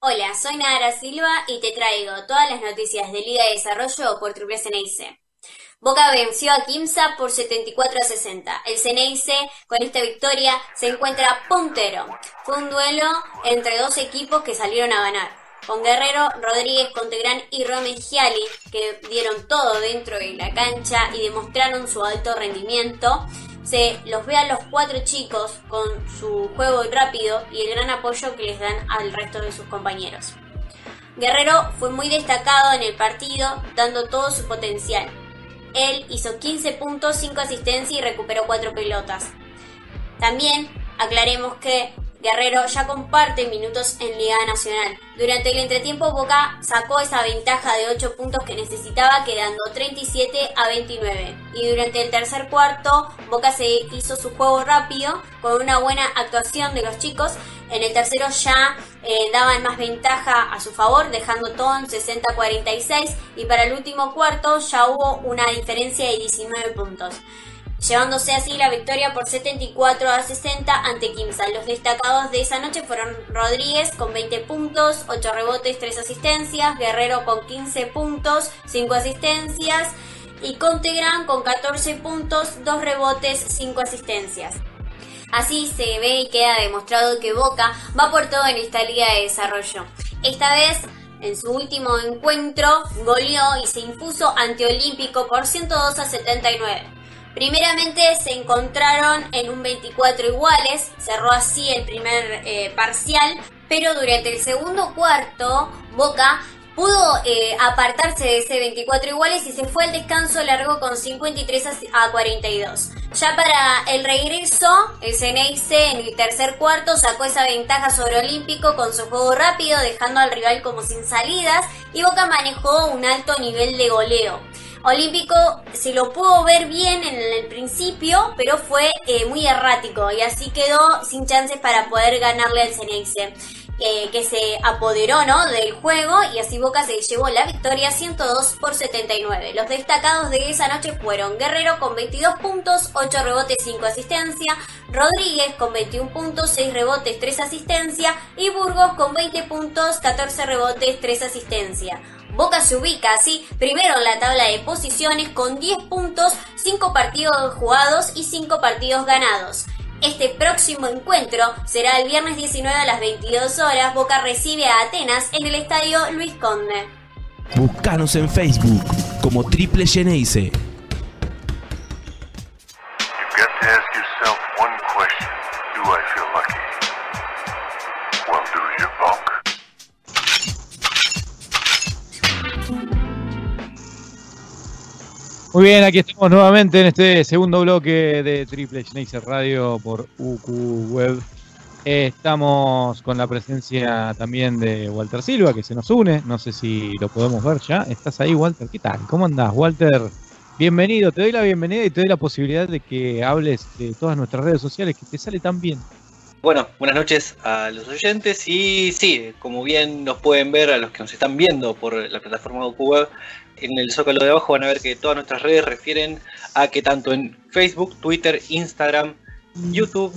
Hola, soy Nara Silva y te traigo todas las noticias de Liga de Desarrollo por Triple Ceneice. Boca venció a Kimsa por 74 a 60. El Ceneice con esta victoria se encuentra puntero. Fue un duelo entre dos equipos que salieron a ganar. Con Guerrero, Rodríguez, Contegrán y Giali, que dieron todo dentro de la cancha y demostraron su alto rendimiento. Se los ve a los cuatro chicos con su juego rápido y el gran apoyo que les dan al resto de sus compañeros. Guerrero fue muy destacado en el partido, dando todo su potencial. Él hizo 15 puntos, 5 asistencias y recuperó 4 pelotas. También aclaremos que Guerrero ya comparte minutos en Liga Nacional. Durante el entretiempo Boca sacó esa ventaja de 8 puntos que necesitaba quedando 37 a 29. Y durante el tercer cuarto Boca se hizo su juego rápido con una buena actuación de los chicos. En el tercero ya eh, daban más ventaja a su favor, dejando todo en 60-46 y para el último cuarto ya hubo una diferencia de 19 puntos llevándose así la victoria por 74 a 60 ante Kimsa. Los destacados de esa noche fueron Rodríguez con 20 puntos, 8 rebotes, 3 asistencias, Guerrero con 15 puntos, 5 asistencias y Contegran con 14 puntos, 2 rebotes, 5 asistencias. Así se ve y queda demostrado que Boca va por todo en esta liga de desarrollo. Esta vez en su último encuentro goleó y se impuso ante Olímpico por 102 a 79. Primeramente se encontraron en un 24 iguales, cerró así el primer eh, parcial, pero durante el segundo cuarto Boca pudo eh, apartarse de ese 24 iguales y se fue al descanso largo con 53 a 42. Ya para el regreso, el Ceneice en el tercer cuarto sacó esa ventaja sobre Olímpico con su juego rápido, dejando al rival como sin salidas y Boca manejó un alto nivel de goleo. Olímpico se lo pudo ver bien en el principio, pero fue eh, muy errático y así quedó sin chances para poder ganarle al Ceneice. Eh, que se apoderó ¿no? del juego y así Boca se llevó la victoria 102 por 79. Los destacados de esa noche fueron Guerrero con 22 puntos, 8 rebotes, 5 asistencia, Rodríguez con 21 puntos, 6 rebotes, 3 asistencia y Burgos con 20 puntos, 14 rebotes, 3 asistencia. Boca se ubica así primero en la tabla de posiciones con 10 puntos, 5 partidos jugados y 5 partidos ganados. Este próximo encuentro será el viernes 19 a las 22 horas. Boca recibe a Atenas en el estadio Luis Conde. Búscanos en Facebook como Triple Geneise. Muy bien, aquí estamos nuevamente en este segundo bloque de Triple Schneider Radio por UQ Web. Estamos con la presencia también de Walter Silva, que se nos une. No sé si lo podemos ver ya. ¿Estás ahí, Walter? ¿Qué tal? ¿Cómo andás, Walter? Bienvenido, te doy la bienvenida y te doy la posibilidad de que hables de todas nuestras redes sociales, que te sale tan bien. Bueno, buenas noches a los oyentes y sí, como bien nos pueden ver a los que nos están viendo por la plataforma de Web, en el zócalo de abajo van a ver que todas nuestras redes refieren a que tanto en Facebook, Twitter, Instagram, YouTube,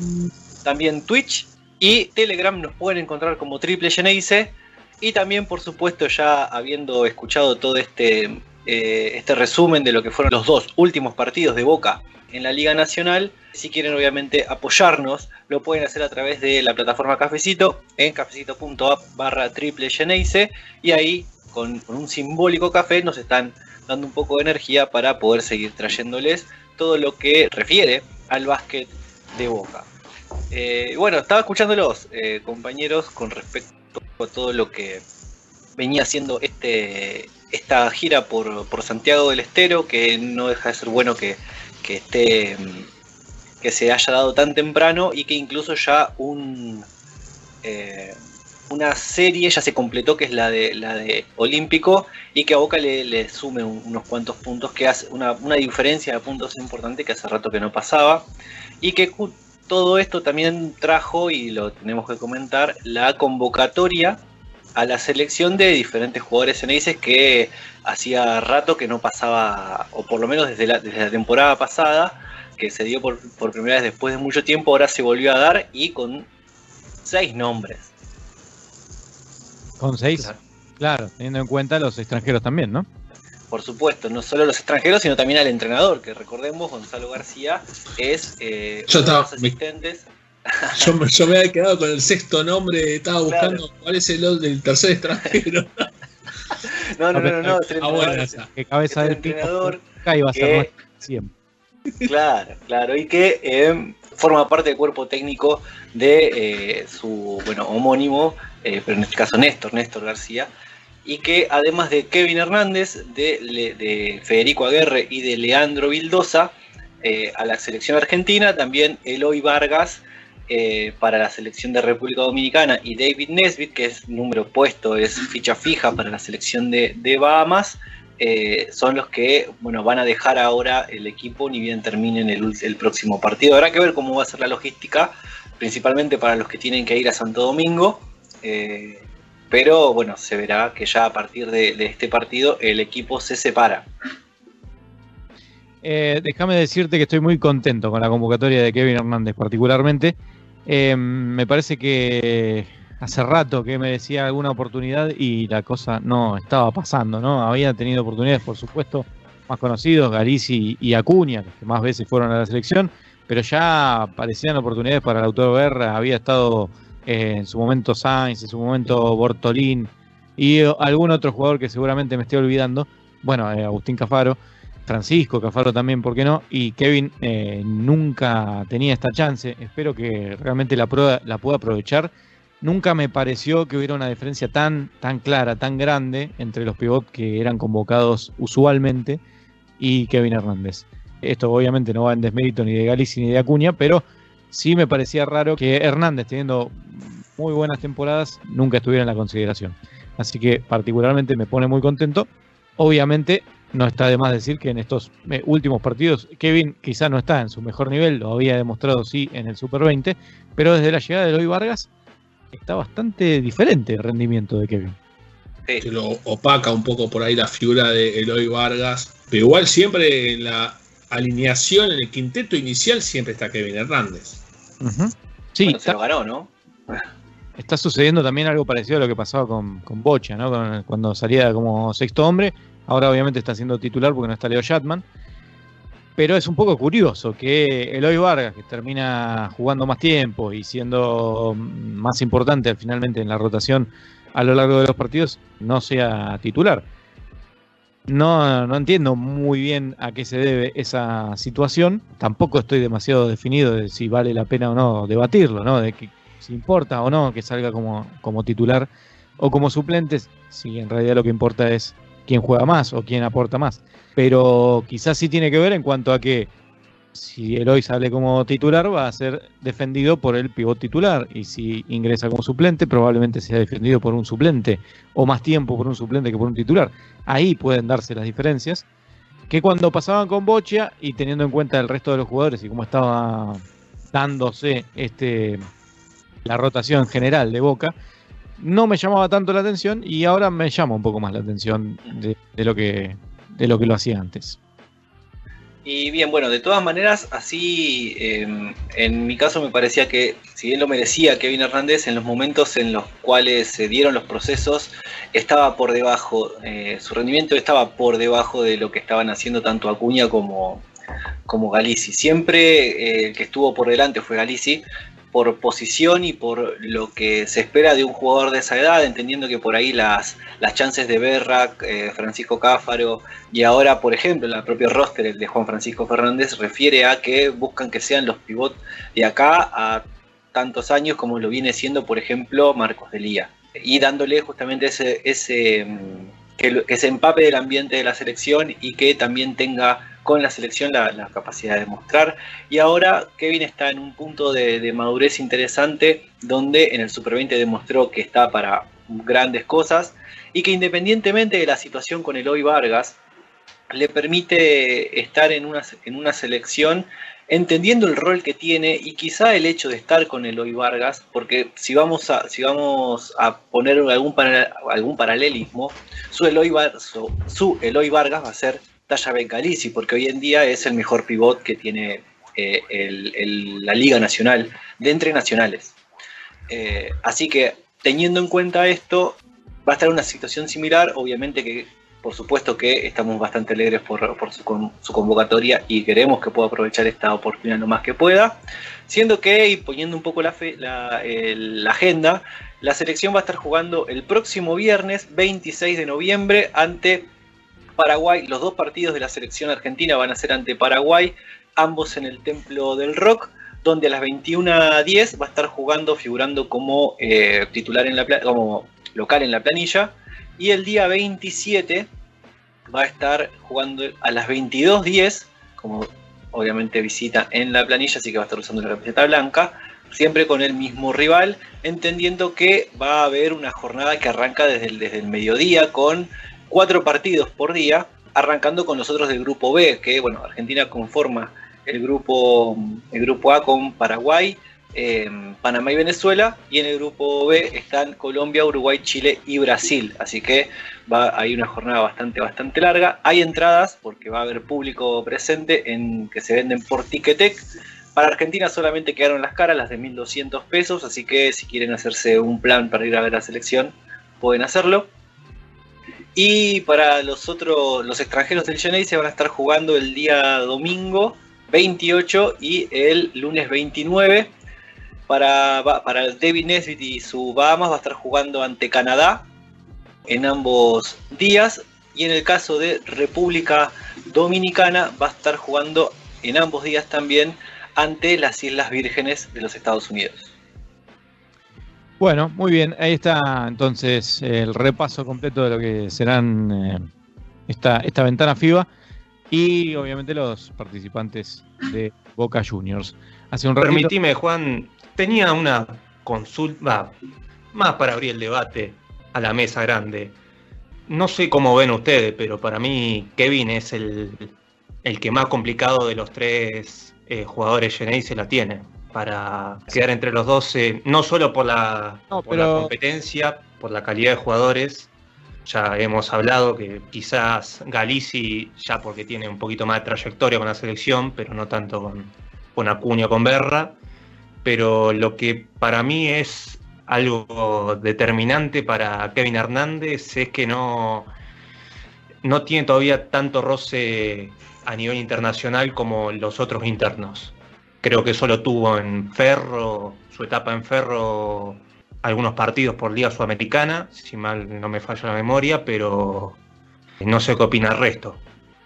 también Twitch y Telegram nos pueden encontrar como Triple Geneise y también por supuesto ya habiendo escuchado todo este, eh, este resumen de lo que fueron los dos últimos partidos de Boca en la Liga Nacional. Si quieren obviamente apoyarnos, lo pueden hacer a través de la plataforma Cafecito en cafecito.app barra triple y ahí con, un simbólico café nos están dando un poco de energía para poder seguir trayéndoles todo lo que refiere al básquet de Boca. Eh, bueno, estaba escuchándolos, eh, compañeros, con respecto a todo lo que venía haciendo este, esta gira por, por Santiago del Estero, que no deja de ser bueno que, que esté que se haya dado tan temprano y que incluso ya un eh, una serie ya se completó que es la de la de Olímpico y que a Boca le, sume unos cuantos puntos que hace una, una, diferencia de puntos importante que hace rato que no pasaba y que todo esto también trajo y lo tenemos que comentar la convocatoria a la selección de diferentes jugadores ceneices que hacía rato que no pasaba, o por lo menos desde la, desde la temporada pasada, que se dio por, primera vez después de mucho tiempo, ahora se volvió a dar y con seis nombres. Con seis, claro, teniendo en cuenta los extranjeros también, ¿no? por supuesto, no solo a los extranjeros, sino también al entrenador, que recordemos, Gonzalo García es eh, Yo uno de estaba- los asistentes. Yo, me- yo me había quedado con el sexto nombre, estaba buscando cuál es el del tercer extranjero. No, no, no, no, no, Ah, bueno. Que cabeza del pico entrenador nunca iba a ser siempre. Claro, claro, y que eh, forma parte del cuerpo técnico de eh, su bueno homónimo, eh, pero en este caso Néstor, Néstor García, y que además de Kevin Hernández, de, Federico Aguerre y de Leandro Vildosa, eh, a la selección argentina, también Eloy Vargas eh, para la selección de República Dominicana y David Nesbitt, que es número puesto, es ficha fija para la selección de, Bahamas, son los que bueno, van a dejar ahora el equipo ni bien terminen el próximo partido. Habrá que ver cómo va a ser la logística, principalmente para los que tienen que ir a Santo Domingo. Eh, pero bueno, se verá que ya a partir de, este partido el equipo se separa. Eh, déjame decirte que estoy muy contento con la convocatoria de Kevin Hernández, particularmente. Eh, me parece que hace rato que merecía alguna oportunidad y la cosa no estaba pasando, ¿no? Había tenido oportunidades, por supuesto, más conocidos, Galici y Acuña, los que más veces fueron a la selección, pero ya parecían oportunidades para el autor Guerra, había estado en su momento Sainz, en su momento Bortolín y eh, algún otro jugador que seguramente me estoy olvidando, bueno, eh, Agustín Cafaro. Francisco Cafaro también, ¿por qué no? Y Kevin eh, nunca tenía esta chance. Espero que realmente la pueda aprovechar. Nunca me pareció que hubiera una diferencia tan, tan clara, tan grande entre los pivots que eran convocados usualmente y Kevin Hernández. Esto obviamente no va en desmérito ni de Galicia ni de Acuña, pero sí me parecía raro que Hernández, teniendo muy buenas temporadas, nunca estuviera en la consideración. Así que particularmente me pone muy contento. Obviamente no está de más decir que en estos eh, últimos partidos Kevin quizá no está en su mejor nivel, lo había demostrado sí en el Super 20, pero desde la llegada de Eloy Vargas está bastante diferente el rendimiento de Kevin. que lo opaca un poco por ahí la figura de Eloy Vargas. Pero igual siempre en la alineación, en el quinteto inicial, siempre está Kevin Hernández. Sí, Bueno, se está, lo ganó, ¿no? está sucediendo también algo parecido a lo que pasaba con, con Bocha, ¿no? Con- cuando salía como sexto hombre, ahora obviamente está siendo titular porque no está Leo Shatman. Pero es un poco curioso que Eloy Vargas, que termina jugando más tiempo y siendo más importante finalmente en la rotación a lo largo de los partidos, no sea titular. No, no entiendo muy bien a qué se debe esa situación. Tampoco estoy demasiado definido de si vale la pena o no debatirlo, ¿no? De que si importa o no que salga como, como titular o como suplente, si en realidad lo que importa es quién juega más o quién aporta más. Pero quizás sí tiene que ver en cuanto a que si Eloy sale como titular va a ser defendido por el pivot titular y si ingresa como suplente probablemente sea defendido por un suplente o más tiempo por un suplente que por un titular. Ahí pueden darse las diferencias que cuando pasaban con Bocha y teniendo en cuenta el resto de los jugadores y cómo estaba dándose este la rotación general de Boca, no me llamaba tanto la atención y ahora me llama un poco más la atención de, lo que de lo que lo hacía antes. Y bien, bueno, de todas maneras, así eh, en mi caso me parecía que, si bien lo merecía Kevin Hernández, en los momentos en los cuales se dieron los procesos, estaba por debajo, eh, su rendimiento estaba por debajo de lo que estaban haciendo tanto Acuña como, como Galici. Siempre eh, el que estuvo por delante fue Galici, por posición y por lo que se espera de un jugador de esa edad, entendiendo que por ahí las, las chances de Berrac, eh, Francisco Cáfaro y ahora, por ejemplo, en la propia roster el de Juan Francisco Fernández refiere a que buscan que sean los pivots de acá a tantos años como lo viene siendo, por ejemplo, Marcos Delía. Y dándole justamente ese, ese mm, que se empape del ambiente de la selección y que también tenga con la selección la, capacidad de mostrar. Y ahora Kevin está en un punto de, madurez interesante donde en el Super 20 demostró que está para grandes cosas y que independientemente de la situación con Eloy Vargas, le permite estar en una, en una selección entendiendo el rol que tiene y quizá el hecho de estar con Eloy Vargas, porque si vamos a, si vamos a poner algún, algún paralelismo, su Eloy, su, su Eloy Vargas va a ser Talla Bencalici, porque hoy en día es el mejor pivot que tiene eh, la Liga Nacional de entre nacionales. Eh, así que teniendo en cuenta esto, va a estar una situación similar, obviamente que por supuesto que estamos bastante alegres por, su, convocatoria y queremos que pueda aprovechar esta oportunidad lo más que pueda. Siendo que, y poniendo un poco la, agenda, la selección va a estar jugando el próximo viernes 26 de noviembre ante Paraguay. Los dos partidos de la selección argentina van a ser ante Paraguay, ambos en el Templo del Rock, donde a las 21.10 va a estar jugando, figurando como eh, titular en la como local en la planilla y el día 27 va a estar jugando a las 22.10, como obviamente visita en la planilla, así que va a estar usando la camiseta blanca, siempre con el mismo rival, entendiendo que va a haber una jornada que arranca desde el, desde el mediodía con cuatro partidos por día, arrancando con los otros del grupo B, que bueno, Argentina conforma el grupo, el grupo A con Paraguay, Panamá y Venezuela, y en el grupo B están Colombia, Uruguay, Chile y Brasil. Así que va hay una jornada bastante, bastante larga. Hay entradas, porque va a haber público presente en que se venden por Ticketek. Para Argentina solamente quedaron las caras, las de 1.200 pesos, así que si quieren hacerse un plan para ir a ver la selección, pueden hacerlo. Y para los otros, los extranjeros del Genei se van a estar jugando el día domingo 28 y el lunes 29 para, para David Nesbitt y su Bahamas va a estar jugando ante Canadá en ambos días. Y en el caso de República Dominicana va a estar jugando en ambos días también ante las Islas Vírgenes de los Estados Unidos. Bueno, muy bien, ahí está entonces el repaso completo de lo que serán eh, esta, esta ventana FIBA y obviamente los participantes de Boca Juniors. Hace un Permitime, Juan, tenía una consulta más para abrir el debate a la mesa grande. No sé cómo ven ustedes, pero para mí Kevin es el, que más complicado de los tres eh, jugadores Genei se la tiene para quedar entre los dos, no solo por, la, la competencia, por la calidad de jugadores. Ya hemos hablado que quizás Galici, ya porque tiene un poquito más de trayectoria con la selección, pero no tanto con, con Acuña con Berra pero lo que para mí es algo determinante para Kevin Hernández es que no, no tiene todavía tanto roce a nivel internacional como los otros internos. Creo que solo tuvo en Ferro, su etapa en Ferro, algunos partidos por Liga Sudamericana, si mal no me falla la memoria, pero no sé qué opina el resto.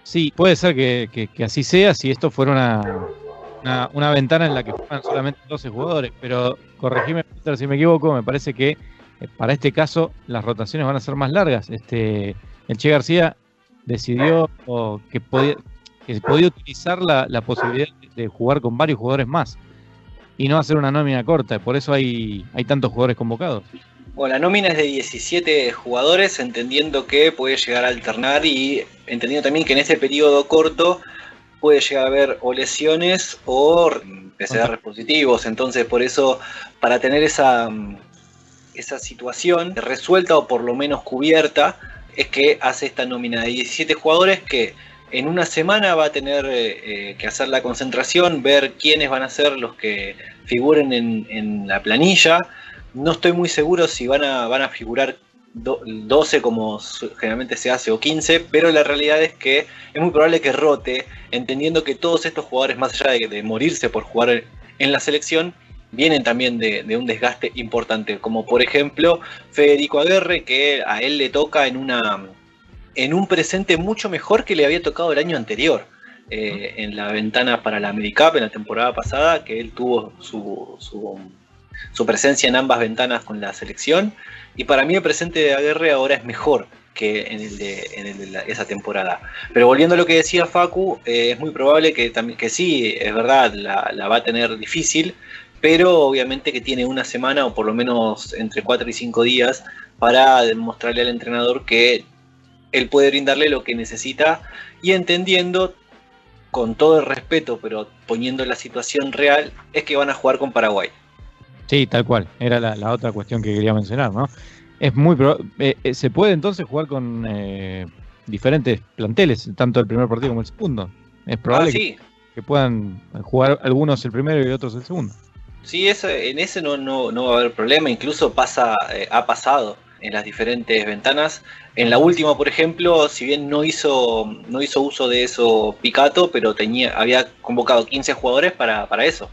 Sí, puede ser que así sea si esto fuera una, una, ventana en la que juegan solamente 12 jugadores, pero corregime si me equivoco, me parece que eh, para este caso las rotaciones van a ser más largas. Este, el Che García decidió que, podía, que podía utilizar la, posibilidad de jugar con varios jugadores más y no hacer una nómina corta, por eso hay, hay tantos jugadores convocados. Bueno, la nómina es de 17 jugadores, entendiendo que puede llegar a alternar y entendiendo también que en este periodo corto puede llegar a haber o lesiones o PCR positivos. Entonces, por eso, para tener esa, esa situación resuelta o por lo menos cubierta, es que hace esta nómina de 17 jugadores que en una semana va a tener eh, eh, que hacer la concentración, ver quiénes van a ser los que figuren en, la planilla. No estoy muy seguro si van a, van a figurar 12 como generalmente se hace o 15, pero la realidad es que es muy probable que rote, entendiendo que todos estos jugadores, más allá de, morirse por jugar en la selección, vienen también de, un desgaste importante, como por ejemplo Federico Aguerre, que a él le toca en, una, en un presente mucho mejor que le había tocado el año anterior. Eh, en la ventana para la AmeriCup en la temporada pasada, que él tuvo su, su, su presencia en ambas ventanas con la selección y para mí el presente de Aguerre ahora es mejor que en el de, esa temporada. Pero volviendo a lo que decía Facu, eh, es muy probable que, también, que sí, es verdad, la, va a tener difícil, pero obviamente que tiene una semana o por lo menos entre 4 y 5 días para demostrarle al entrenador que él puede brindarle lo que necesita y entendiendo con todo el respeto, pero poniendo la situación real, es que van a jugar con Paraguay. Sí, tal cual. Era la, otra cuestión que quería mencionar, ¿no? Es muy eh, eh, se puede entonces jugar con eh, diferentes planteles, tanto el primer partido como el segundo. Es probable ah, que, puedan jugar algunos el primero y otros el segundo. Sí, eso, en ese no, no, no va a haber problema. Incluso pasa, ha pasado en las diferentes ventanas. En la última, por ejemplo, si bien no hizo, no hizo uso de eso Picato, pero tenía, había convocado 15 jugadores para, para eso.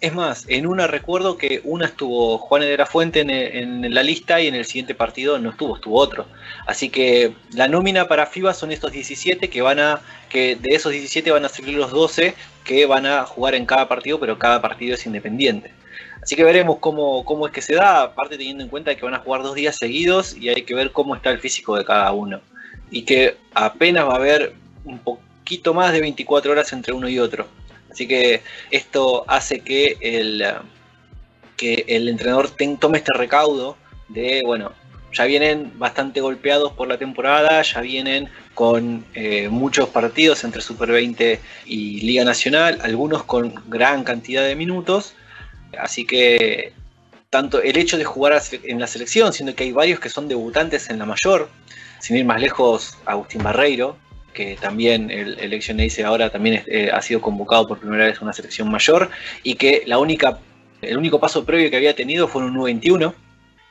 Es más, en una recuerdo que una estuvo Juan de la Fuente en, la lista y en el siguiente partido no estuvo, estuvo otro. Así que la nómina para FIBA son estos 17 que van a, que de esos 17 van a salir los 12 que van a jugar en cada partido, pero cada partido es independiente. Así que veremos cómo, cómo es que se da, aparte teniendo en cuenta que van a jugar dos días seguidos y hay que ver cómo está el físico de cada uno. Y que apenas va a haber un poquito más de 24 horas entre uno y otro. Así que esto hace que el, que el entrenador tome este recaudo de, bueno, ya vienen bastante golpeados por la temporada, ya vienen con eh, muchos partidos entre Super 20 y Liga Nacional, algunos con gran cantidad de minutos, así que tanto el hecho de jugar en la selección, siendo que hay varios que son debutantes en la mayor, sin ir más lejos, Agustín Barreiro, que también el Election dice ahora también eh, ha sido convocado por primera vez a una selección mayor y que la única, el único paso previo que había tenido fue un U21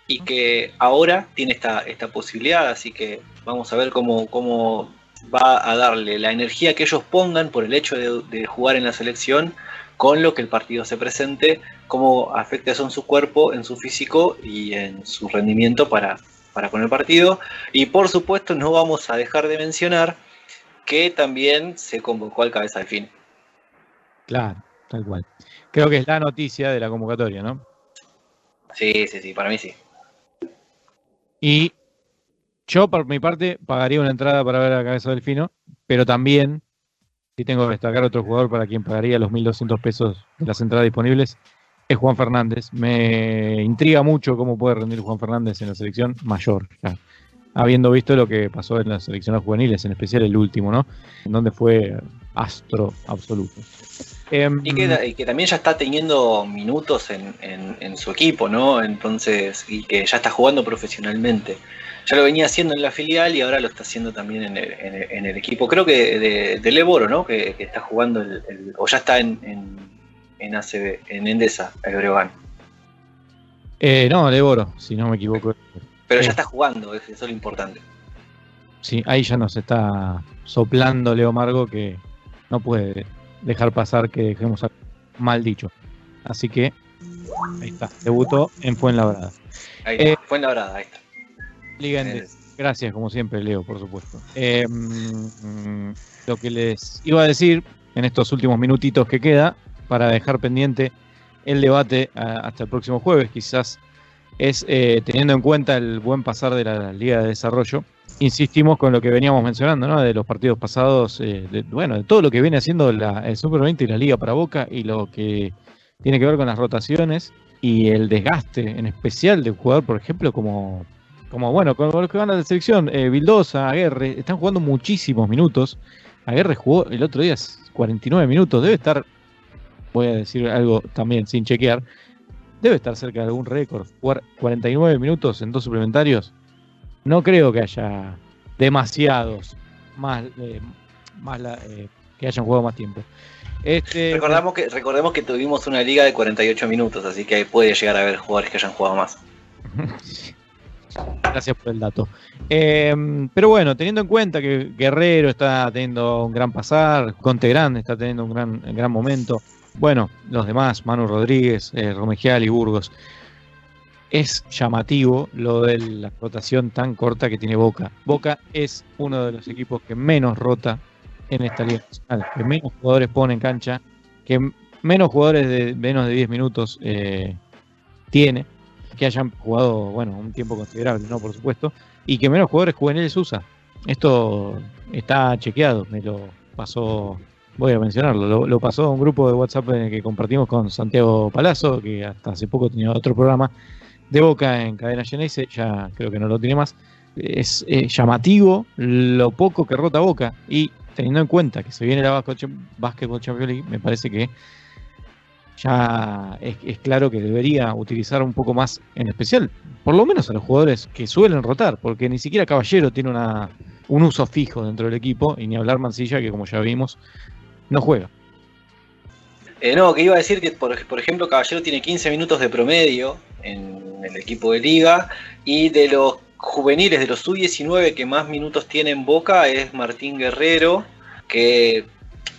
y que ahora tiene esta, esta posibilidad, así que vamos a ver cómo, cómo va a darle la energía que ellos pongan por el hecho de, jugar en la selección con lo que el partido se presente, cómo afecta eso en su cuerpo, en su físico y en su rendimiento para, para con el partido. Y por supuesto no vamos a dejar de mencionar que también se convocó al cabeza de fin. Claro, tal cual. Creo que es la noticia de la convocatoria, ¿no? Sí, sí, sí, para mí sí. Y yo, por mi parte, pagaría una entrada para ver a Cabeza Delfino, pero también, si tengo que destacar otro jugador para quien pagaría los 1.200 pesos de las entradas disponibles, es Juan Fernández. Me intriga mucho cómo puede rendir Juan Fernández en la selección mayor habiendo visto lo que pasó en las selecciones juveniles, en especial el último, ¿no? En donde fue astro absoluto. Em, y, que, también ya está teniendo minutos en, su equipo, ¿no? Entonces, y que ya está jugando profesionalmente. Ya lo venía haciendo en la filial y ahora lo está haciendo también en el, equipo. Creo que de, de Leboro, ¿no? Que, está jugando, el, o ya está en, en, ACB, en Endesa, el Breogán. Eh, no, Leboro, si no me equivoco. Pero ya está jugando, eso es lo importante. Sí, ahí ya nos está soplando Leo Margo que no puede dejar pasar que dejemos mal dicho. Así que ahí está, debutó en Fuenlabrada. Ahí está, eh, Fuenlabrada, ahí está. Liga Gracias, como siempre, Leo, por supuesto. Em, lo que les iba a decir en estos últimos minutitos que queda, para dejar pendiente el debate hasta el próximo jueves, quizás es eh, teniendo en cuenta el buen pasar de la Liga de Desarrollo. Insistimos con lo que veníamos mencionando, ¿no? De los partidos pasados, eh, bueno, de todo lo que viene haciendo la, el Super 20 y la Liga para Boca y lo que tiene que ver con las rotaciones y el desgaste, en especial de jugador, por ejemplo, como, como bueno, con los que van a la selección, eh, Vildosa, Aguerre, están jugando muchísimos minutos. Aguerre jugó el otro día 49 minutos, debe estar, voy a decir algo también sin chequear, debe estar cerca de algún récord. 49 minutos en dos suplementarios. No creo que haya demasiados más, eh, más eh, que hayan jugado más tiempo. Este, Recordamos que, recordemos que tuvimos una liga de 48 minutos, así que puede llegar a haber jugadores que hayan jugado más. Gracias por el dato. Em, pero bueno, teniendo en cuenta que Guerrero está teniendo un gran pasar, Conte Grande está teniendo un gran, un gran momento, bueno, los demás, Manu Rodríguez, eh, y Burgos. Es llamativo lo de la rotación tan corta que tiene Boca. Boca es uno de los equipos que menos rota en esta liga nacional, que menos jugadores pone en cancha, que menos jugadores de menos de 10 minutos eh, tiene, que hayan jugado, bueno, un tiempo considerable, ¿no? Por supuesto, y que menos jugadores juveniles usa. Esto está chequeado, me lo pasó voy a mencionarlo, lo, pasó a un grupo de WhatsApp en el que compartimos con Santiago Palazzo, que hasta hace poco tenía otro programa de Boca en Cadena Geneise, ya creo que no lo tiene más. Es llamativo lo poco que rota Boca y teniendo en cuenta que se viene la Basketball Champions League, me parece que ya es, claro que debería utilizar un poco más, en especial, por lo menos a los jugadores que suelen rotar, porque ni siquiera Caballero tiene una, un uso fijo dentro del equipo, y ni hablar Mancilla, que como ya vimos, no juega. Eh, no, que iba a decir que, por, ejemplo, Caballero tiene 15 minutos de promedio en el equipo de liga. Y de los juveniles, de los sub-19 que más minutos tiene en Boca es Martín Guerrero, que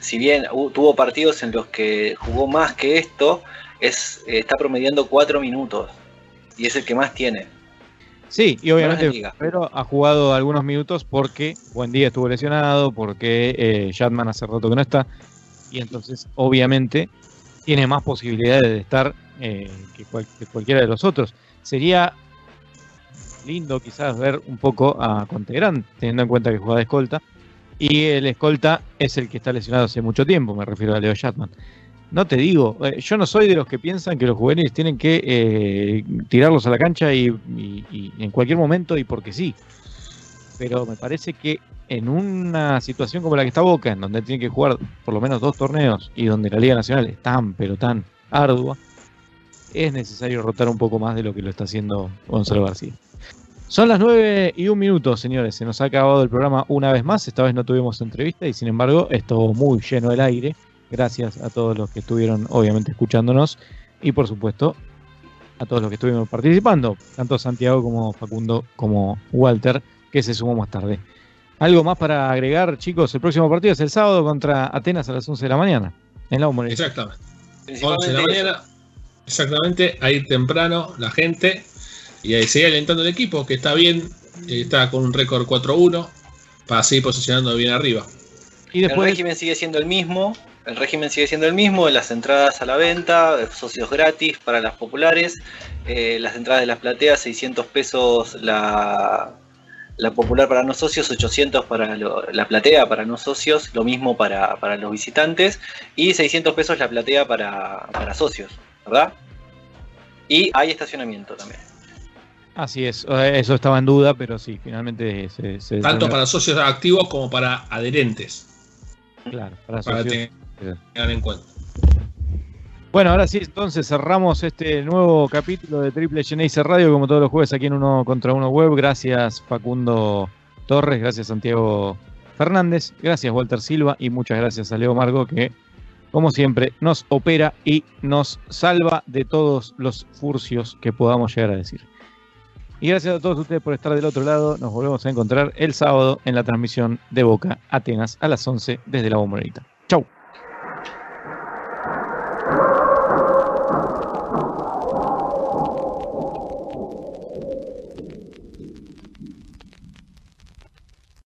si bien tuvo partidos en los que jugó más que esto, es, está promediando 4 minutos y es el que más tiene. Sí, y obviamente Guerrero ha jugado algunos minutos porque Buen Día estuvo lesionado, porque eh, hace rato que no está, y entonces obviamente tiene más posibilidades de estar eh, que, cualquiera de los otros. Sería lindo quizás ver un poco a Contegrán, teniendo en cuenta que juega de escolta, y el escolta es el que está lesionado hace mucho tiempo, me refiero a Leo Shatman. No te digo, eh, yo no soy de los que piensan que los juveniles tienen que eh, tirarlos a la cancha y, en cualquier momento y porque sí. Pero me parece que en una situación como la que está Boca, en donde tiene que jugar por lo menos dos torneos y donde la Liga Nacional es tan, pero tan ardua, es necesario rotar un poco más de lo que lo está haciendo Gonzalo García. Son las 9 y un minuto, señores. Se nos ha acabado el programa una vez más. Esta vez no tuvimos entrevista y sin embargo estuvo muy lleno el aire. Gracias a todos los que estuvieron obviamente escuchándonos y por supuesto a todos los que estuvimos participando, tanto Santiago como Facundo como Walter, que se sumó más tarde. ¿Algo más para agregar, chicos? El próximo partido es el sábado contra Atenas a las 11 de la mañana, en la Humorea. Exactamente. 11 de la mañana, exactamente, ahí temprano, la gente, y ahí sigue alentando el equipo, que está bien, está con un récord 4-1, para seguir posicionando bien arriba. Y después... El régimen sigue siendo el mismo, el régimen sigue siendo el mismo, las entradas a la venta, socios gratis para las populares, eh, las entradas de las plateas, 600 pesos la, la popular para no socios, 800 para la platea para no socios, lo mismo para, los visitantes, y 600 pesos la platea para, socios, ¿verdad? Y hay estacionamiento también. Así es, eso estaba en duda, pero sí, finalmente se... Tanto para socios activos como para adherentes. Claro, para, socios en cuenta. Bueno, ahora sí, entonces cerramos este nuevo capítulo de Triple Genesis Radio, como todos los jueves aquí en Uno contra Uno Web. Gracias Facundo Torres, gracias Santiago Fernández, gracias Walter Silva y muchas gracias a Leo Margo que, como siempre, nos opera y nos salva de todos los furcios que podamos llegar a decir. Y gracias a todos ustedes por estar del otro lado. Nos volvemos a encontrar el sábado en la transmisión de Boca Atenas a las 11 desde la Bombonita. Chau.